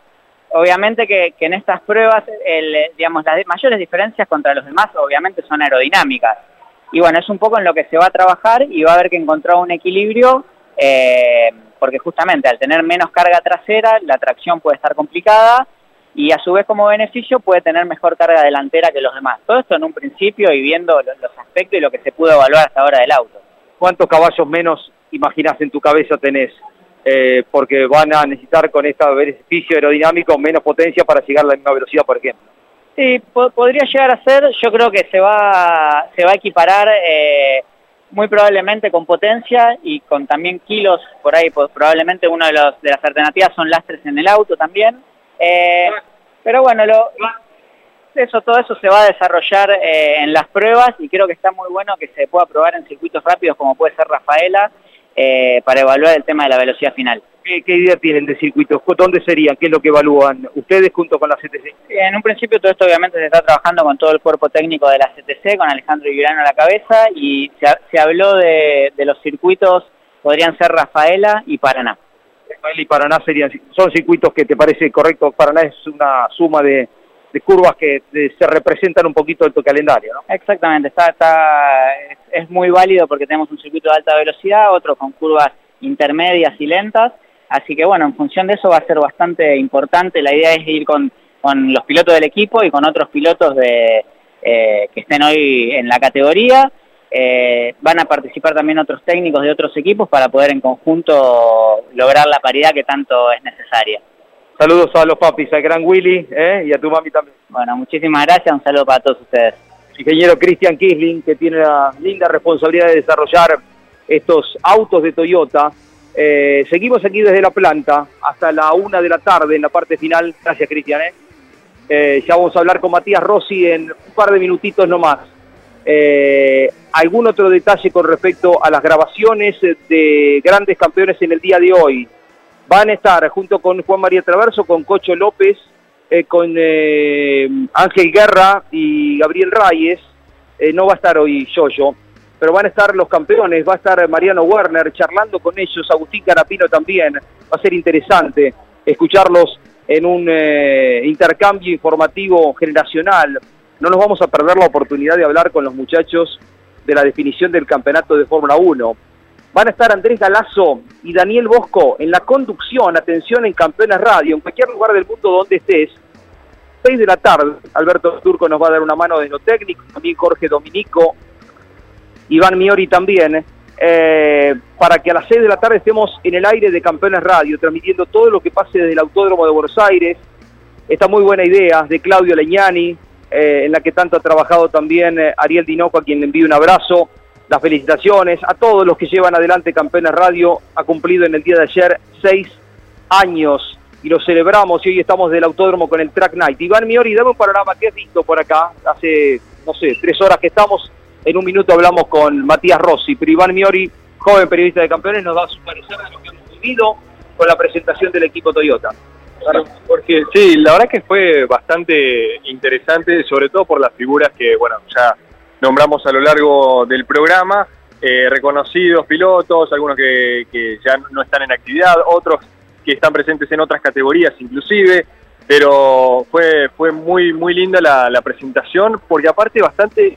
Obviamente que, en estas pruebas, el, digamos, las mayores diferencias contra los demás obviamente son aerodinámicas. Y bueno, es un poco en lo que se va a trabajar y va a haber que encontrar un equilibrio, eh, porque justamente al tener menos carga trasera, la tracción puede estar complicada y a su vez como beneficio puede tener mejor carga delantera que los demás. Todo esto en un principio y viendo los, los aspectos y lo que se pudo evaluar hasta ahora del auto. ¿Cuántos caballos menos imaginás en tu cabeza tenés? Eh, porque van a necesitar con este beneficio aerodinámico menos potencia para llegar a la misma velocidad, por ejemplo. Sí, po podría llegar a ser, yo creo que se va, se va a equiparar eh, muy probablemente con potencia y con también kilos, por ahí pues, probablemente una de, los, de las alternativas son lastres en el auto también. Eh, pero bueno, lo, eso, todo eso se va a desarrollar eh, en las pruebas y creo que está muy bueno que se pueda probar en circuitos rápidos como puede ser Rafaela, eh, para evaluar el tema de la velocidad final. ¿Qué, ¿Qué, idea tienen de circuitos? ¿Dónde serían? ¿Qué es lo que evalúan ustedes junto con la CTC? En un principio todo esto obviamente se está trabajando con todo el cuerpo técnico de la CTC, con Alejandro Ibrano a la cabeza, y se, se habló de, de, los circuitos, podrían ser Rafaela y Paraná. Ismael y Paraná serían, son circuitos que te parece correcto. Paraná es una suma de, de curvas que de- se representan un poquito en tu calendario, ¿no? Exactamente, está, está, es, es muy válido porque tenemos un circuito de alta velocidad, otro con curvas intermedias y lentas, así que bueno, en función de eso va a ser bastante importante, la idea es ir con, con los pilotos del equipo y con otros pilotos de, eh, que estén hoy en la categoría, Eh, van a participar también otros técnicos de otros equipos para poder en conjunto lograr la paridad que tanto es necesaria. Saludos a los papis, al gran Willy ¿eh? y a tu mami también. Bueno, muchísimas gracias, un saludo para todos ustedes. ingeniero Christian Kisling, que tiene la linda responsabilidad de desarrollar estos autos de Toyota. Eh, seguimos aquí desde la planta hasta la una de la tarde en la parte final. Gracias, Cristian. ¿eh? Eh, ya vamos a hablar con Matías Rossi en un par de minutitos nomás. Eh, ¿Algún otro detalle con respecto a las grabaciones de grandes campeones en el día de hoy? Van a estar junto con Juan María Traverso, con Cocho López, eh, con eh, Ángel Guerra y Gabriel Reyes. No va a estar hoy Yoyo, pero van a estar los campeones, va a estar Mariano Werner charlando con ellos, Agustín Carapino también. Va a ser interesante escucharlos en un intercambio informativo generacional. No nos vamos a perder la oportunidad de hablar con los muchachos de la definición del campeonato de Fórmula 1. Van a estar Andrés Galazo y Daniel Bosco en la conducción, atención en Campeones Radio, en cualquier lugar del mundo donde estés. 6 de la tarde, Alberto Turco nos va a dar una mano de lo técnico, también Jorge Dominico, Iván Miori también, eh, para que a las 6 de la tarde estemos en el aire de Campeones Radio, transmitiendo todo lo que pase desde el Autódromo de Buenos Aires. Esta muy buena idea de Claudio Leñani, eh, en la que tanto ha trabajado también eh, Ariel Dinoco, a quien le envío un abrazo, las felicitaciones a todos los que llevan adelante Campeones Radio, ha cumplido en el día de ayer seis años y lo celebramos y hoy estamos del autódromo con el Track Night. Iván Miori, dame un panorama que has visto por acá, hace, no sé, tres horas que estamos, en un minuto hablamos con Matías Rossi, pero Iván Miori, joven periodista de campeones, nos da su parecer de lo que hemos vivido con la presentación del equipo Toyota. Porque sí, la verdad que fue bastante interesante, sobre todo por las figuras que, bueno, ya nombramos a lo largo del programa, eh, reconocidos pilotos, algunos que, que ya no están en actividad, otros que están presentes en otras categorías inclusive, pero fue, fue muy, muy linda la, la presentación, porque aparte bastante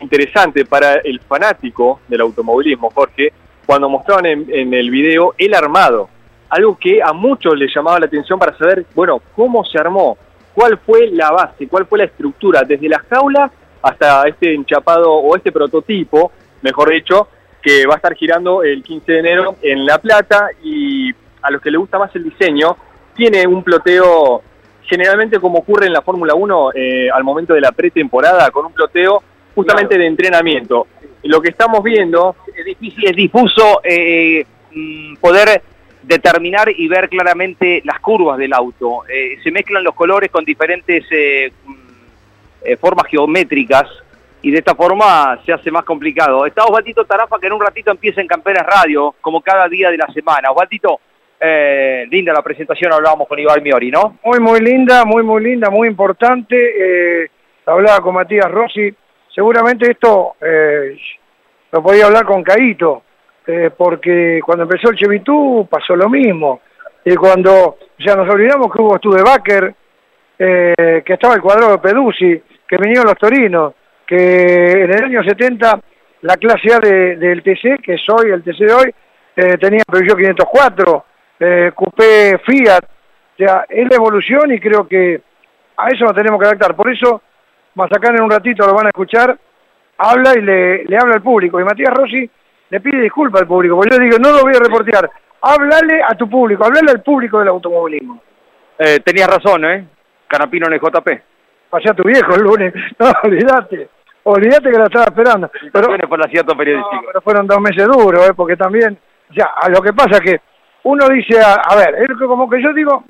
interesante para el fanático del automovilismo, Jorge, cuando mostraban en, en el video el armado, algo que a muchos les llamaba la atención para saber, bueno, cómo se armó, cuál fue la base, cuál fue la estructura, desde la jaula hasta este enchapado o este prototipo, mejor dicho, que va a estar girando el 15 de enero en La Plata y a los que les gusta más el diseño, tiene un ploteo generalmente como ocurre en la Fórmula 1 eh, al momento de la pretemporada, con un ploteo justamente de entrenamiento. Lo que estamos viendo... Es difícil, es difuso eh, mm, poder determinar y ver claramente las curvas del auto. Eh, se mezclan los colores con diferentes eh, mm, eh, formas geométricas y de esta forma se hace más complicado. Está Osvaldito Tarafa que en un ratito empieza en Campeones Radio, como cada día de la semana. Osvaldito, eh, linda la presentación, hablábamos con Iván Miori, ¿no? Muy, muy linda, muy, muy linda, muy importante. Eh, hablaba con Matías Rossi. Seguramente esto eh, lo podía hablar con Caito, eh, porque cuando empezó el Chevitú pasó lo mismo. Y cuando, ya nos olvidamos que hubo Studebaker, eh, que estaba el cuadrado de Peduzzi, que vinieron los Torinos, que en el año 70 la clase A de- del TC, que es hoy, el TC de hoy, eh, tenía Peugeot 504, eh, Coupé Fiat, o sea, es la evolución y creo que a eso nos tenemos que adaptar. Por eso, Mazacán en un ratito lo van a escuchar, habla y le, le habla al público. Y Matías Rossi le pide disculpas al público, porque yo digo, no lo voy a reportear, háblale a tu público, háblale al público del automovilismo. Eh, tenías razón, ¿eh? Canapino en el JP. Pasé a tu viejo el lunes, no, olvídate, olvídate que la estaba esperando. Pero, por. No, fueron dos meses duros, ¿eh? porque también, sea, a lo que pasa que uno dice, a, a ver, es que como que yo digo,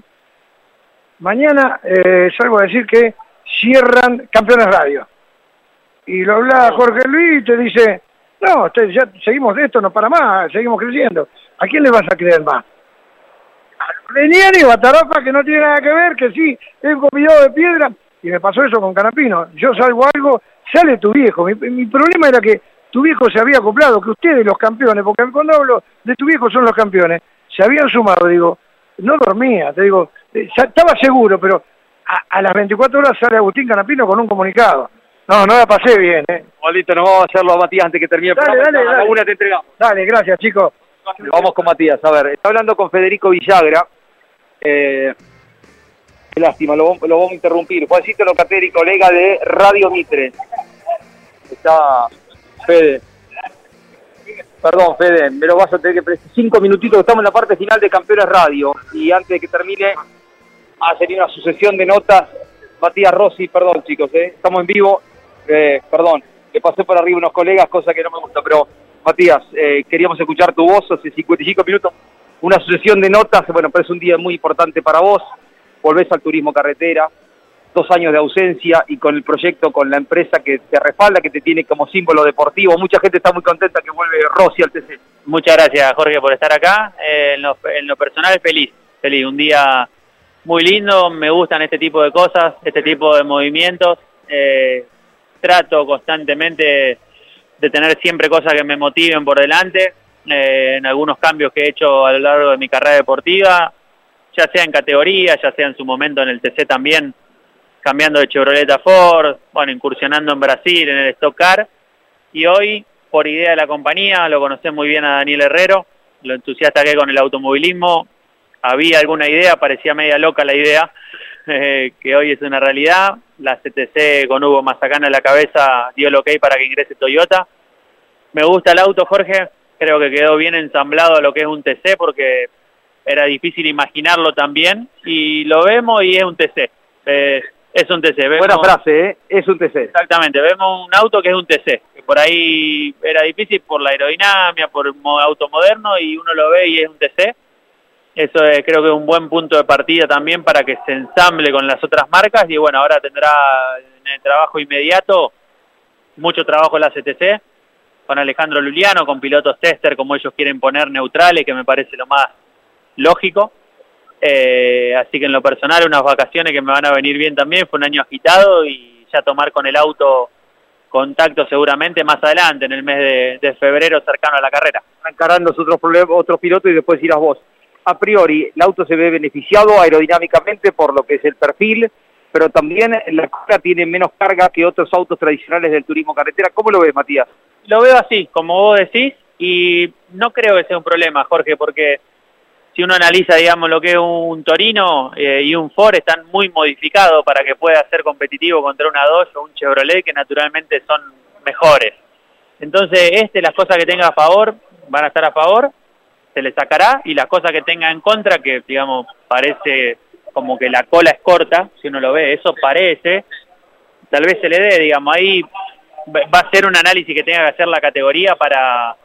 mañana eh, salgo a decir que cierran Campeones Radio. Y lo habla Jorge Luis y te dice, no, ya seguimos de esto, no para más, seguimos creciendo. ¿A quién le vas a creer más? A Leniani o a que no tiene nada que ver, que sí, es un copiado de piedra. Y me pasó eso con Canapino. Yo salgo algo, sale tu viejo. Mi, problema era que tu viejo se había acoplado, que ustedes los campeones, porque cuando hablo de tu viejo son los campeones, se habían sumado, digo, no dormía, te digo, eh, estaba seguro, pero a, a las 24 horas sale Agustín Canapino con un comunicado. No, no la pasé bien, ¿eh? Listo, nos vamos a hacerlo a Matías antes que termine el Dale, programa. dale, A la dale. una te entregamos. Dale, gracias, chicos. Vamos con Matías. A ver, está hablando con Federico Villagra. Eh, qué lástima, lo, lo vamos a interrumpir. Juancito Locatelli, colega de Radio Mitre. Está Fede. Perdón, Fede, me lo vas a tener que. Cinco minutitos, estamos en la parte final de Campeones Radio. Y antes de que termine, ha tenido una sucesión de notas. Matías Rossi, perdón chicos, eh, estamos en vivo. Eh, perdón, le pasé por arriba unos colegas, cosa que no me gusta, pero Matías, eh, queríamos escuchar tu voz hace 55 minutos. Una sucesión de notas, bueno, pero es un día muy importante para vos. Volvés al turismo carretera, dos años de ausencia y con el proyecto, con la empresa que te respalda, que te tiene como símbolo deportivo. Mucha gente está muy contenta que vuelve Rossi al TC. Muchas gracias, Jorge, por estar acá. Eh, en, lo, en lo personal, feliz. Feliz. Un día muy lindo. Me gustan este tipo de cosas, este tipo de movimientos. Eh, trato constantemente de tener siempre cosas que me motiven por delante. Eh, en algunos cambios que he hecho a lo largo de mi carrera deportiva, ya sea en categoría, ya sea en su momento en el TC también, cambiando de Chevrolet a Ford, bueno, incursionando en Brasil, en el Stock Car. Y hoy, por idea de la compañía, lo conocé muy bien a Daniel Herrero, lo entusiasta que con el automovilismo. Había alguna idea, parecía media loca la idea, eh, que hoy es una realidad. La CTC con Hugo Mazacana en la cabeza dio el ok para que ingrese Toyota. Me gusta el auto, Jorge. Creo que quedó bien ensamblado a lo que es un TC porque era difícil imaginarlo también. Y lo vemos y es un TC. Eh, es un TC. Vemos- Buena frase, ¿eh? Es un TC. Exactamente, vemos un auto que es un TC, que por ahí era difícil por la aerodinámica, por mo- auto moderno y uno lo ve y es un TC. Eso es, creo que es un buen punto de partida también para que se ensamble con las otras marcas y bueno, ahora tendrá en el trabajo inmediato mucho trabajo la CTC con Alejandro Luliano, con pilotos tester como ellos quieren poner neutrales, que me parece lo más lógico. Eh, así que en lo personal unas vacaciones que me van a venir bien también, fue un año agitado y ya tomar con el auto contacto seguramente más adelante, en el mes de, febrero cercano a la carrera. encarando otros, otros pilotos y después irás vos. A priori, el auto se ve beneficiado aerodinámicamente por lo que es el perfil, pero también la carga tiene menos carga que otros autos tradicionales del turismo carretera. ¿Cómo lo ves, Matías? Lo veo así, como vos decís, y no creo que sea un problema, Jorge, porque si uno analiza, digamos, lo que es un Torino eh, y un Ford, están muy modificados para que pueda ser competitivo contra una Dodge o un Chevrolet, que naturalmente son mejores. Entonces, este, las cosas que tenga a favor, van a estar a favor, se le sacará, y las cosas que tenga en contra, que, digamos, parece como que la cola es corta, si uno lo ve, eso parece, tal vez se le dé, digamos, ahí va a ser un análisis que tenga que hacer la categoría para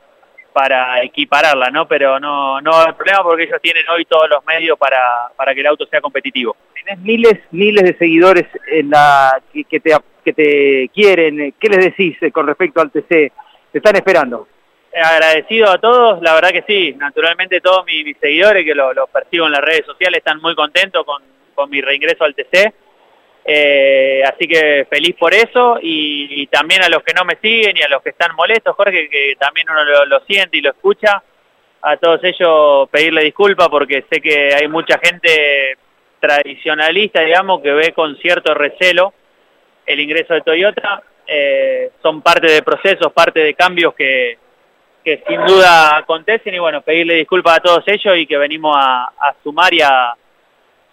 para equipararla, ¿no? Pero no no hay problema porque ellos tienen hoy todos los medios para, para que el auto sea competitivo. Tenés miles, miles de seguidores en la que, que te, que te quieren. ¿Qué les decís eh, con respecto al TC? Te están esperando. Eh, Agradecido a todos, la verdad que sí, naturalmente todos mis, seguidores que los lo percibo en las redes sociales están muy contentos con, con mi reingreso al TC. Eh, así que feliz por eso y, también a los que no me siguen y a los que están molestos, Jorge, que también uno lo, lo siente y lo escucha, a todos ellos pedirle disculpas porque sé que hay mucha gente tradicionalista, digamos, que ve con cierto recelo el ingreso de Toyota. Eh, son parte de procesos, parte de cambios que, que sin duda acontecen y bueno, pedirle disculpas a todos ellos y que venimos a, a sumar y a,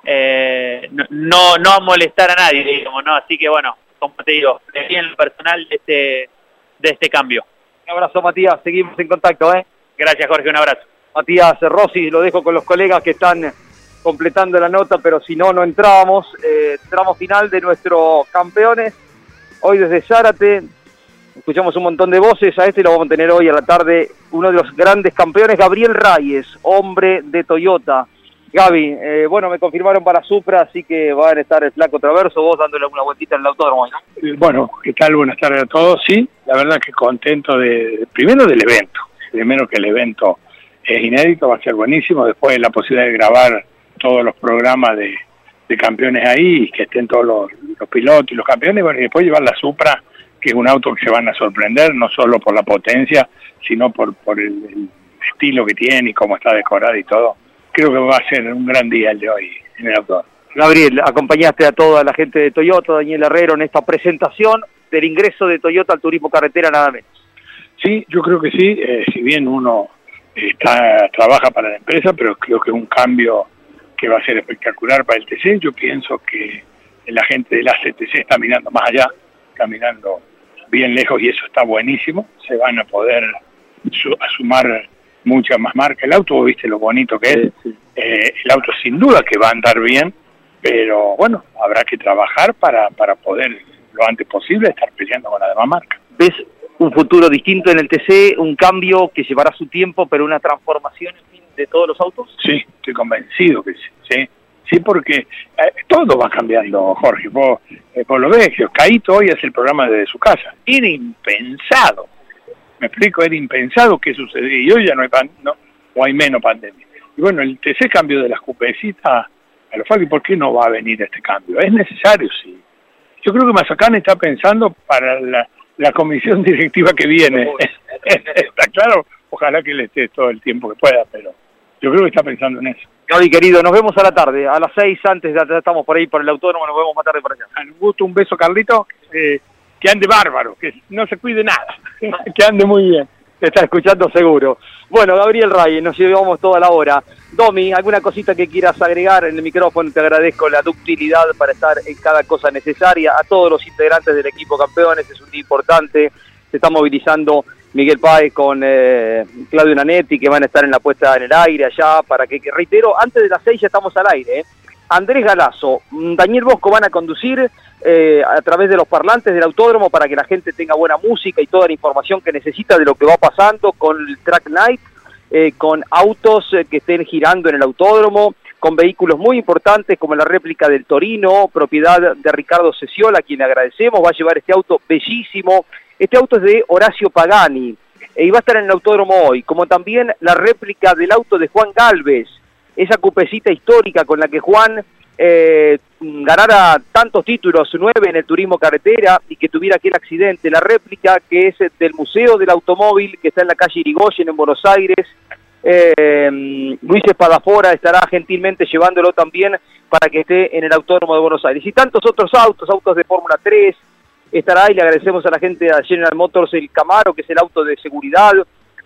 eh, no, no a molestar a nadie, digamos, ¿no? Así que bueno, como te digo, me en lo personal de este, de este cambio. Un abrazo, Matías. Seguimos en contacto, ¿eh? Gracias, Jorge. Un abrazo. Matías Rossi, lo dejo con los colegas que están completando la nota, pero si no, no entrábamos. Eh, tramo final de nuestros campeones. Hoy desde Zárate escuchamos un montón de voces. A este lo vamos a tener hoy a la tarde. Uno de los grandes campeones, Gabriel Reyes, hombre de Toyota. Gaby, eh, bueno, me confirmaron para Supra, así que van a estar el flaco Traverso, vos dándole una vueltita en el autódromo. ¿no? Bueno, ¿qué tal? Buenas tardes a todos. Sí, la verdad que contento de, primero del evento. Primero que el evento es inédito, va a ser buenísimo. Después la posibilidad de grabar todos los programas de, de campeones ahí y que estén todos los, los pilotos y los campeones. Y después llevar la Supra, que es un auto que se van a sorprender, no solo por la potencia, sino por, por el, el estilo que tiene y cómo está decorada y todo creo que va a ser un gran día el de hoy en el autor. Gabriel, acompañaste a toda la gente de Toyota, Daniel Herrero, en esta presentación del ingreso de Toyota al turismo carretera nada menos. Sí, yo creo que sí, eh, si bien uno está, trabaja para la empresa, pero creo que es un cambio que va a ser espectacular para el TC. Yo pienso que la gente del ACTC está mirando más allá, está mirando bien lejos y eso está buenísimo. Se van a poder sumar muchas más marcas. El auto, viste lo bonito que es. Eh, el auto sin duda que va a andar bien, pero bueno, habrá que trabajar para, para poder lo antes posible estar peleando con la demás marca. ¿Ves un futuro distinto en el TC, un cambio que llevará su tiempo, pero una transformación en fin, de todos los autos? Sí, estoy convencido que sí. Sí, sí porque eh, todo va cambiando, Jorge. Vos, eh, vos lo ves, Caíto hoy es el programa de su casa. Era impensado. Me explico, era impensado que sucedía. Y hoy ya no hay, pan, no, o hay menos pandemia. Y bueno, el TC cambio de las cupecitas a los ¿y ¿por qué no va a venir este cambio? Es necesario, sí. Yo creo que Mazacán está pensando para la, la comisión directiva que viene. está claro, ojalá que le esté todo el tiempo que pueda, pero yo creo que está pensando en eso. Gaby, querido, nos vemos a la tarde, a las seis antes, ya estamos por ahí por el autónomo, nos vemos más tarde por allá. Un gusto, un beso, Carlito, eh, que ande bárbaro, que no se cuide nada, que ande muy bien. Te está escuchando seguro. Bueno, Gabriel Ray, nos llevamos toda la hora. Domi, ¿alguna cosita que quieras agregar en el micrófono? Te agradezco la ductilidad para estar en cada cosa necesaria. A todos los integrantes del equipo campeones, es un día importante. Se está movilizando Miguel Páez con eh, Claudio Nanetti, que van a estar en la puesta en el aire allá, para que, reitero, antes de las seis ya estamos al aire. ¿eh? Andrés Galazo, mm, Daniel Bosco van a conducir eh, a través de los parlantes del autódromo para que la gente tenga buena música y toda la información que necesita de lo que va pasando con el Track Night, con autos que estén girando en el autódromo, con vehículos muy importantes como la réplica del Torino, propiedad de Ricardo Sesiola, a quien agradecemos, va a llevar este auto bellísimo este auto es de Horacio Pagani e iba a estar en el autódromo hoy, como también la réplica del auto de Juan Galvez, esa cupecita histórica con la que Juan eh, ganara tantos títulos, nueve en el turismo carretera y que tuviera aquel accidente, la réplica que es del Museo del Automóvil que está en la calle Irigoyen en Buenos Aires. Eh, Luis Espadafora estará gentilmente llevándolo también para que esté en el Autódromo de Buenos Aires. Y tantos otros autos, autos de Fórmula 3, estará y le agradecemos a la gente de General Motors el Camaro, que es el auto de seguridad,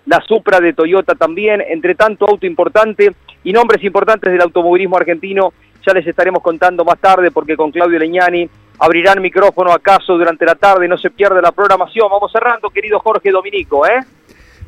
la Supra de Toyota también, entre tanto auto importante y nombres importantes del automovilismo argentino, ya les estaremos contando más tarde porque con Claudio Leñani abrirán micrófono acaso durante la tarde, no se pierde la programación. Vamos cerrando, querido Jorge Dominico, ¿eh?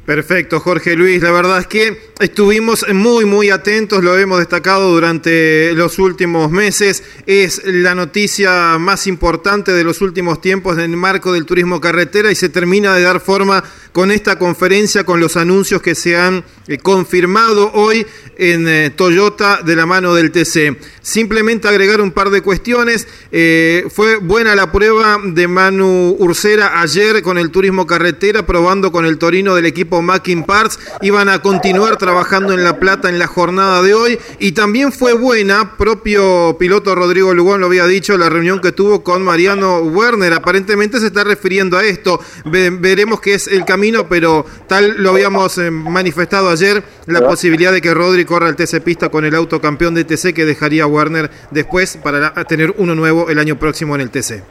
Perfecto, Jorge Luis. La verdad es que estuvimos muy, muy atentos, lo hemos destacado durante los últimos meses. Es la noticia más importante de los últimos tiempos en el marco del turismo carretera y se termina de dar forma con esta conferencia, con los anuncios que se han eh, confirmado hoy en eh, Toyota de la mano del TC. Simplemente agregar un par de cuestiones. Eh, fue buena la prueba de Manu Ursera ayer con el turismo carretera, probando con el Torino del equipo Mackin Parts. Iban a continuar trabajando en La Plata en la jornada de hoy. Y también fue buena, propio piloto Rodrigo Lugón lo había dicho, la reunión que tuvo con Mariano Werner. Aparentemente se está refiriendo a esto. veremos qué es el camino, pero tal lo habíamos eh, manifestado ayer, la posibilidad de que Rodri corra el TC Pista con el auto campeón de TC que dejaría Werner después para tener uno nuevo el año próximo en el TC.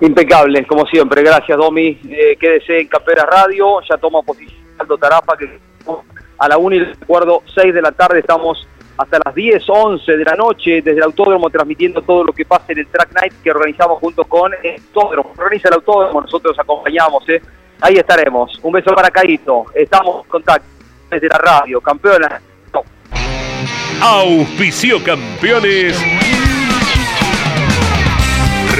Impecable, como siempre. Gracias, Domi. Eh, quédese en Campera Radio. Ya toma posición Aldo Tarafa, que a la 1 y recuerdo 6 de la tarde estamos hasta las 10, 11 de la noche desde el autódromo transmitiendo todo lo que pasa en el Track Night que organizamos junto con el autódromo. Organiza el autódromo, nosotros acompañamos. ¿eh? Ahí estaremos. Un beso para Caíto. Estamos en contacto desde la radio. Campeona. Auspicio campeones.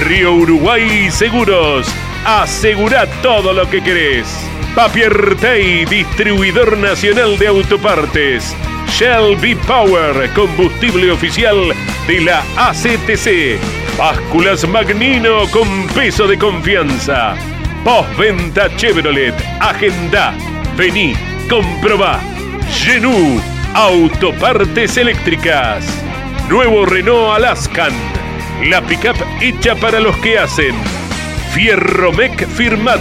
Río Uruguay Seguros. Asegura todo lo que querés. Papier Tay, distribuidor nacional de autopartes. Shell V-Power, combustible oficial de la ACTC. Básculas Magnino con peso de confianza. Postventa Chevrolet. Agenda. Vení, comprobá. Genú, autopartes eléctricas. Nuevo Renault Alaskan. La pickup hecha para los que hacen. Fierromec Firmat